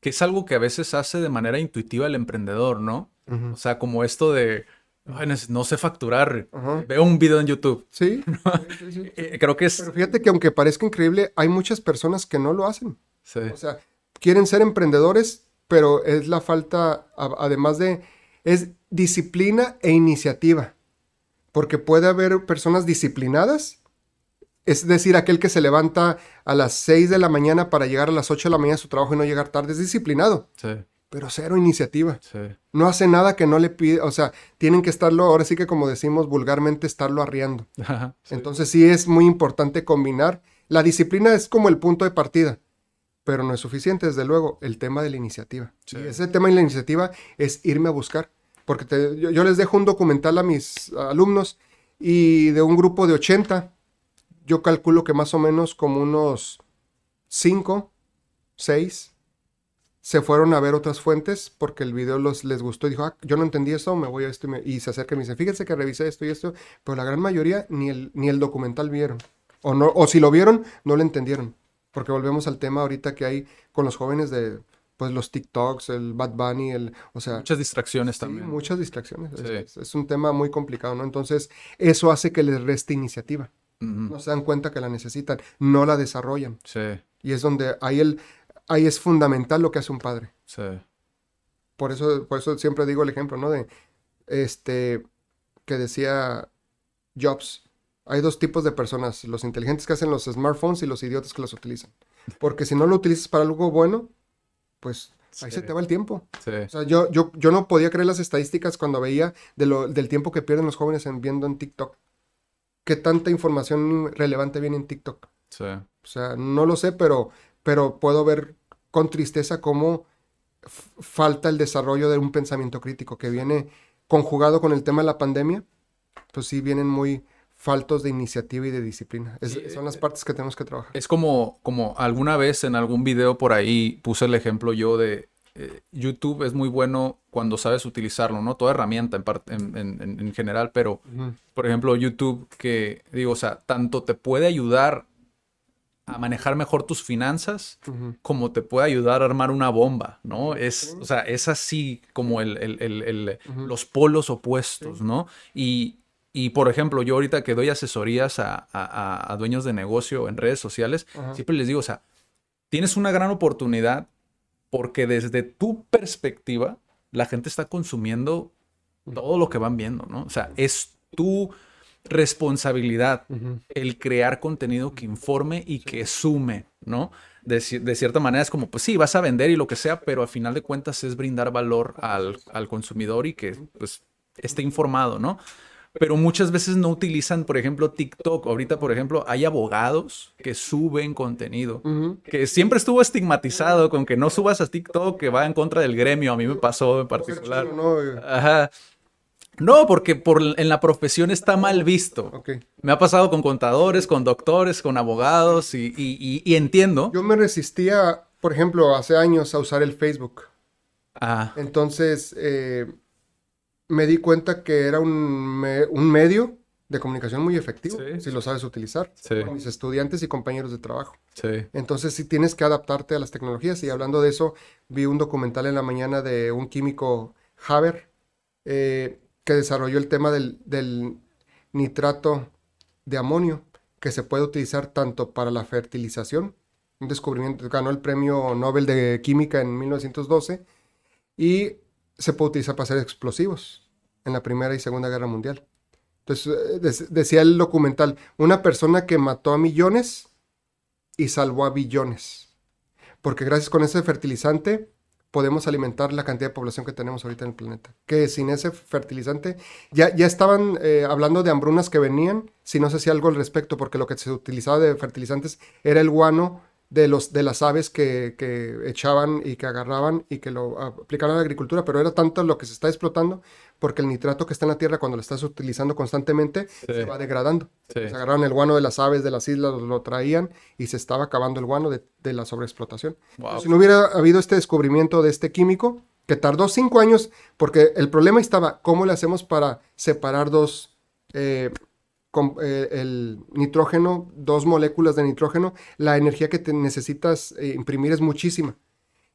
Que es algo que a veces hace de manera intuitiva el emprendedor, ¿no? O sea, como esto de, "Ay, no sé facturar, Ajá. veo un video en YouTube. Sí. sí, sí, sí. Eh, creo que es... Pero fíjate que aunque parezca increíble, hay muchas personas que no lo hacen. Sí, O sea, quieren ser emprendedores, pero es la falta, además de, es disciplina e iniciativa. Porque puede haber personas disciplinadas, es decir, aquel que se levanta a las 6 de la mañana para llegar a las 8 de la mañana a su trabajo y no llegar tarde, es disciplinado, sí, pero cero iniciativa. sí. No hace nada que no le pide, o sea, tienen que estarlo, ahora sí que como decimos vulgarmente, estarlo arriando. Ajá, sí. Entonces sí es muy importante combinar. La disciplina es como el punto de partida, pero no es suficiente, desde luego, el tema de la iniciativa. Sí. Y ese tema de la iniciativa es irme a buscar, porque te- yo, yo les dejo un documental a mis alumnos y de un grupo de 80, yo calculo que más o menos como unos 5, 6 se fueron a ver otras fuentes porque el video los, les gustó y dijo, ah, yo no entendí eso, me voy a esto y, me- y se acerca y me dice, fíjense que revisé esto y esto, pero la gran mayoría ni el, ni el documental vieron. O, no, o si lo vieron, no lo entendieron. Porque volvemos al tema ahorita que hay con los jóvenes de pues los TikToks, el Bad Bunny, el, o sea, Muchas distracciones sí, también. muchas distracciones. Es- Sí. Es, es un tema muy complicado, ¿no? Entonces, eso hace que les reste iniciativa. No se dan cuenta que la necesitan, no la desarrollan. Sí, Y es donde ahí, el, ahí es fundamental lo que hace un padre. sí. Por eso, por eso siempre digo el ejemplo, ¿no? De este que decía Jobs. Hay dos tipos de personas, los inteligentes que hacen los smartphones y los idiotas que los utilizan. Porque si no lo utilizas para algo bueno, pues ahí Sí. se te va el tiempo. sí. O sea, yo, yo, yo no podía creer las estadísticas cuando veía de lo- del tiempo que pierden los jóvenes en, viendo en TikTok. ¿Qué tanta información relevante viene en TikTok? sí. O sea, no lo sé, pero, pero puedo ver con tristeza cómo falta el desarrollo de un pensamiento crítico que viene conjugado con el tema de la pandemia, pues sí vienen muy faltos de iniciativa y de disciplina. Es- son las partes que tenemos que trabajar. Es como, como alguna vez en algún video por ahí puse el ejemplo yo de eh, YouTube es muy bueno cuando sabes utilizarlo, ¿no? Toda herramienta en, en, en- en- en general, pero Ujú. por ejemplo YouTube que digo, o sea, tanto te puede ayudar a manejar mejor tus finanzas como te puede ayudar a armar una bomba, ¿no? Es, o sea, es así como el, el- el- los polos opuestos, ¿no? Y, y, por ejemplo, yo ahorita que doy asesorías a, a- a- dueños de negocio en redes sociales, siempre les digo, o sea, tienes una gran oportunidad porque desde tu perspectiva, la gente está consumiendo todo lo que van viendo, ¿no? O sea, es tu responsabilidad el crear contenido que informe y que sume, ¿no? De, ci- de cierta manera es como, pues sí, vas a vender y lo que sea, pero al final de cuentas es brindar valor al, al consumidor y que pues esté informado, ¿no? Pero muchas veces no utilizan, por ejemplo, TikTok. Ahorita, por ejemplo, hay abogados que suben contenido, que siempre estuvo estigmatizado con que no subas a TikTok, que va en contra del gremio. A mí me pasó en particular. Ajá. No, porque por, en la profesión está mal visto. Ok. Me ha pasado con contadores, con doctores, con abogados y, y- y- y entiendo. Yo me resistía, por ejemplo, hace años a usar el Facebook. Ah, Entonces, eh, me di cuenta que era un, me- un medio de comunicación muy efectivo, Sí. si lo sabes utilizar, Sí. con mis estudiantes y compañeros de trabajo. sí. Entonces, sí tienes que adaptarte a las tecnologías. Y hablando de eso, vi un documental en la mañana de un químico, Haber, eh, que desarrolló el tema del, nitrato de amonio, que se puede utilizar tanto para la fertilización, un descubrimiento, ganó el premio Nobel de Química en 1912, y se puede utilizar para hacer explosivos en la Primera y Segunda Guerra Mundial. Entonces, eh, decía el documental, una persona que mató a millones y salvó a billones. Porque gracias con ese fertilizante podemos alimentar la cantidad de población que tenemos ahorita en el planeta. Que sin ese fertilizante, ya, ya estaban eh, hablando de hambrunas que venían, si no se hacía algo al respecto, porque lo que se utilizaba de fertilizantes era el guano de, los, de las aves que, que echaban y que agarraban y que lo aplicaban a la agricultura, pero era tanto lo que se está explotando porque el nitrato que está en la tierra cuando lo estás utilizando constantemente se va degradando. Sí. Se agarraron el guano de las aves de las islas, lo, traían y se estaba acabando el guano de, de la sobreexplotación. Wow. Si no hubiera habido este descubrimiento de este químico, que tardó cinco años, porque el problema estaba, ¿cómo le hacemos para separar dos, eh, eh, el nitrógeno, dos moléculas de nitrógeno? La energía que te necesitas eh, imprimir es muchísima.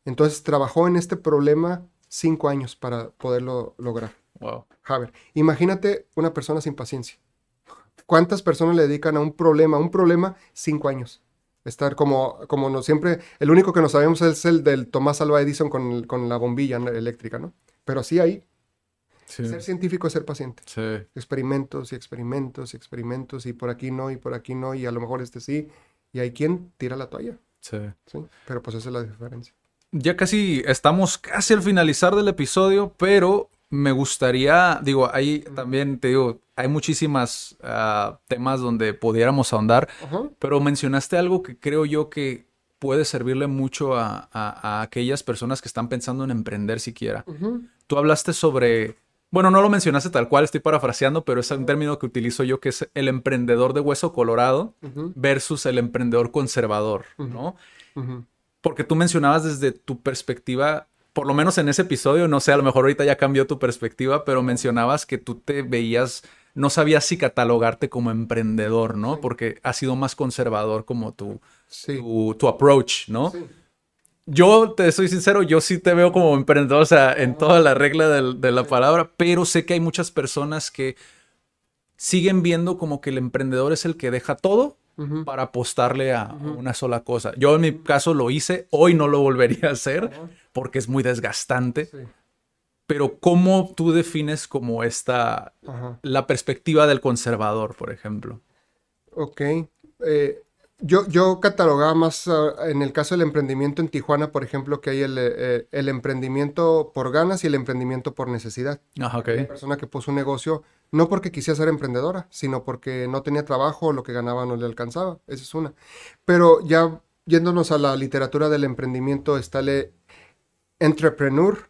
Entonces trabajó en este problema cinco años para poderlo lograr. Wow. Haber, imagínate una persona sin paciencia. ¿Cuántas personas le dedican a un problema, un problema, cinco años? Estar como, como no siempre, el único que no sabemos es el del Tomás Alva Edison con, el- con la bombilla eléctrica, ¿no? Pero así ahí, Sí. ser científico es ser paciente. Sí. Experimentos y experimentos y experimentos y por aquí no y por aquí no y a lo mejor este sí. Y hay quien tira la toalla, Sí. ¿sí? Pero pues esa es la diferencia. Ya casi estamos casi al finalizar del episodio, pero me gustaría, digo, ahí también te digo, hay muchísimas ah, temas donde pudiéramos ahondar, pero mencionaste algo que creo yo que puede servirle mucho a, a- a aquellas personas que están pensando en emprender siquiera. Tú hablaste sobre, bueno, no lo mencionaste tal cual, estoy parafraseando, pero es un término que utilizo yo que es el emprendedor de hueso colorado versus el emprendedor conservador, ¿no? Porque tú mencionabas desde tu perspectiva, por lo menos en ese episodio, no sé, a lo mejor ahorita ya cambió tu perspectiva, pero mencionabas que tú te veías, no sabías si catalogarte como emprendedor, ¿no? Porque has sido más conservador como tu, Sí. tu, tu approach, ¿no? Sí. Yo te soy sincero, yo sí te veo como emprendedor, o sea, en toda la regla de, la palabra, pero sé que hay muchas personas que siguen viendo como que el emprendedor es el que deja todo para apostarle a una sola cosa. Yo en mi caso lo hice, hoy no lo volvería a hacer porque es muy desgastante, Sí. pero ¿cómo tú defines como esta, Ajá. la perspectiva del conservador, por ejemplo? Ok. Eh, yo, yo catalogaba más ah, en el caso del emprendimiento en Tijuana, por ejemplo, que hay el, eh, el emprendimiento por ganas y el emprendimiento por necesidad. Ajá, ok. Una persona que puso un negocio no porque quisiera ser emprendedora, sino porque no tenía trabajo o lo que ganaba no le alcanzaba. Esa es una. Pero ya yéndonos a la literatura del emprendimiento, está el entrepreneur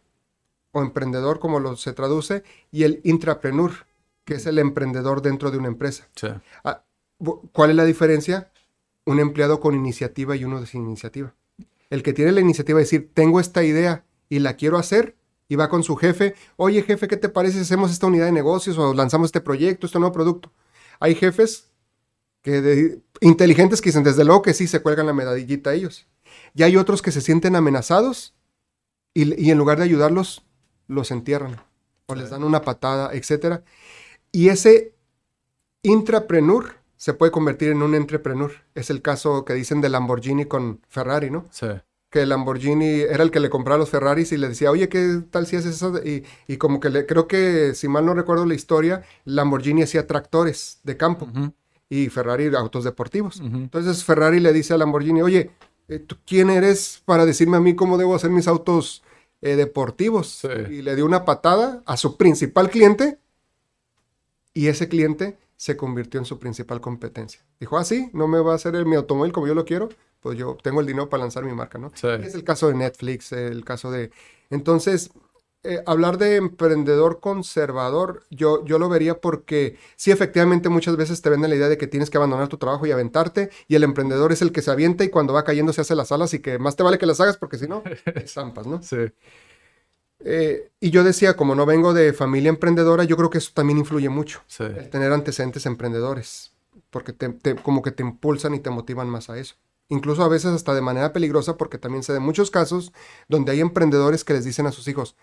o emprendedor, como lo se traduce, y el intrapreneur, que es el emprendedor dentro de una empresa. Sí. Ah, ¿Cuál es la diferencia? Un empleado con iniciativa y uno sin iniciativa. El que tiene la iniciativa de decir, tengo esta idea y la quiero hacer, y va con su jefe, oye jefe, ¿qué te parece si hacemos esta unidad de negocios o lanzamos este proyecto, este nuevo producto? Hay jefes que de- inteligentes que dicen, desde luego que sí, se cuelgan la medallita a ellos. Y hay otros que se sienten amenazados y, y en lugar de ayudarlos, los entierran o les dan una patada, etcétera. Y ese intrapreneur se puede convertir en un entrepreneur. Es el caso que dicen de Lamborghini con Ferrari, ¿no? Sí. Que Lamborghini era el que le compraba los Ferraris y le decía, oye, ¿qué tal si haces eso? Y, y como que le, creo que, si mal no recuerdo la historia, Lamborghini hacía tractores de campo y Ferrari autos deportivos. Entonces Ferrari le dice a Lamborghini, oye, ¿tú quién eres para decirme a mí cómo debo hacer mis autos eh, deportivos? Sí. Y le dio una patada a su principal cliente y ese cliente se convirtió en su principal competencia. Dijo, ah, sí, no me va a hacer el, mi automóvil como yo lo quiero, pues yo tengo el dinero para lanzar mi marca, ¿no? Sí. Es el caso de Netflix, el caso de... Entonces, eh, hablar de emprendedor conservador, yo, yo lo vería porque sí, efectivamente, muchas veces te venden la idea de que tienes que abandonar tu trabajo y aventarte, y el emprendedor es el que se avienta y cuando va cayendo se hace las alas y que más te vale que las hagas porque si no, te estampas, ¿no? Sí. Eh, y yo decía, como no vengo de familia emprendedora, yo creo que eso también influye mucho, Sí. el tener antecedentes emprendedores, porque te, te- como que te impulsan y te motivan más a eso. Incluso a veces hasta de manera peligrosa, porque también se de muchos casos donde hay emprendedores que les dicen a sus hijos,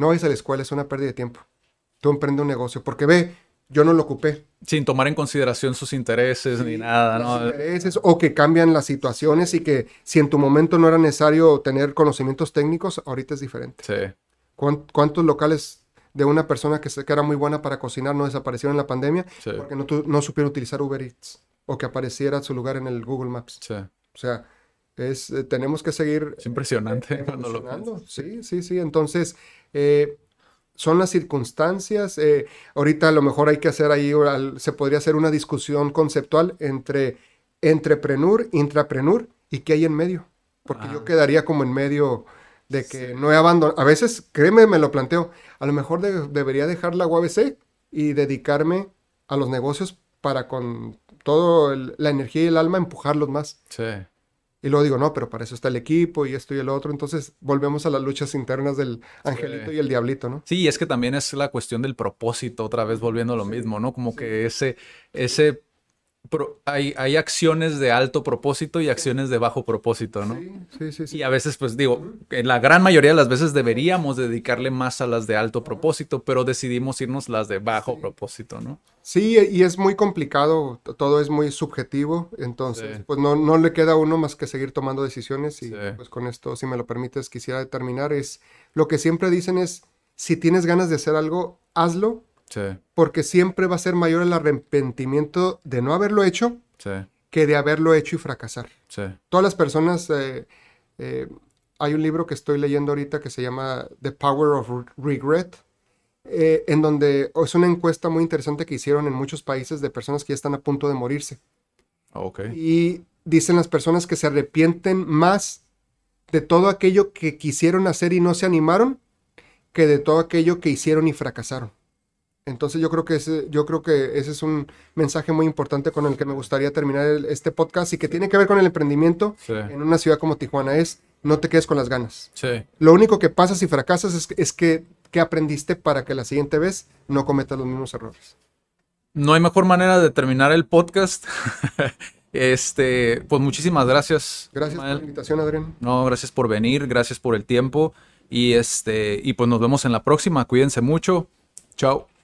no vayas a la escuela, es una pérdida de tiempo. Tú emprende un negocio, porque ve, yo no lo ocupé. Sin tomar en consideración sus intereses ni nada, ¿no? intereses, o que cambian las situaciones y que si en tu momento no era necesario tener conocimientos técnicos, ahorita es diferente. Sí. ¿Cuán- ¿Cuántos locales de una persona que, se- que era muy buena para cocinar no desaparecieron en la pandemia Sí. porque no, no supieron utilizar Uber Eats o que apareciera su lugar en el Google Maps? Sí. O sea, es, eh, tenemos que seguir Es impresionante cuando lo piensas. Sí, sí, sí. Entonces, eh, son las circunstancias. eh, ahorita a lo mejor hay que hacer ahí, se podría hacer una discusión conceptual entre entrepreneur, intrapreneur ¿Y qué hay en medio? Porque yo quedaría como en medio de que no he abandonado. A veces, créeme, me lo planteo. A lo mejor de- debería dejar la UABC y dedicarme a los negocios para con toda la energía y el alma empujarlos más. Sí. Y luego digo, no, pero para eso está el equipo y esto y el otro. Entonces volvemos a las luchas internas del angelito y el diablito, ¿no? Sí, es que también es la cuestión del propósito, otra vez volviendo a lo mismo, ¿no? Como que ese, ese, pro- hay, hay acciones de alto propósito y acciones de bajo propósito, ¿no? Sí, sí, sí. Y a veces, pues digo, en la gran mayoría de las veces deberíamos dedicarle más a las de alto propósito, pero decidimos irnos las de bajo propósito, ¿no? Sí, y es muy complicado, todo es muy subjetivo, entonces pues no, no le queda a uno más que seguir tomando decisiones y pues con esto, si me lo permites, quisiera determinar, es lo que siempre dicen es, si tienes ganas de hacer algo, hazlo, Sí, porque siempre va a ser mayor el arrepentimiento de no haberlo hecho sí, que de haberlo hecho y fracasar. sí, Todas las personas, eh, eh, hay un libro que estoy leyendo ahorita que se llama The Power of Re- Regret, eh, en donde es una encuesta muy interesante que hicieron en muchos países de personas que ya están a punto de morirse. ok, Y dicen las personas que se arrepienten más de todo aquello que quisieron hacer y no se animaron que de todo aquello que hicieron y fracasaron. Entonces yo creo que ese, yo creo que ese es un mensaje muy importante con el que me gustaría terminar el- este podcast y que tiene que ver con el emprendimiento Sí. en una ciudad como Tijuana es no te quedes con las ganas. sí, Lo único que pasa si fracasas es, es que, que aprendiste para que la siguiente vez no cometas los mismos errores. No hay mejor manera de terminar el podcast. Este, pues muchísimas gracias. Gracias por la invitación, Adrián. No, gracias por venir, gracias por el tiempo y este y pues nos vemos en la próxima. Cuídense mucho. Chao.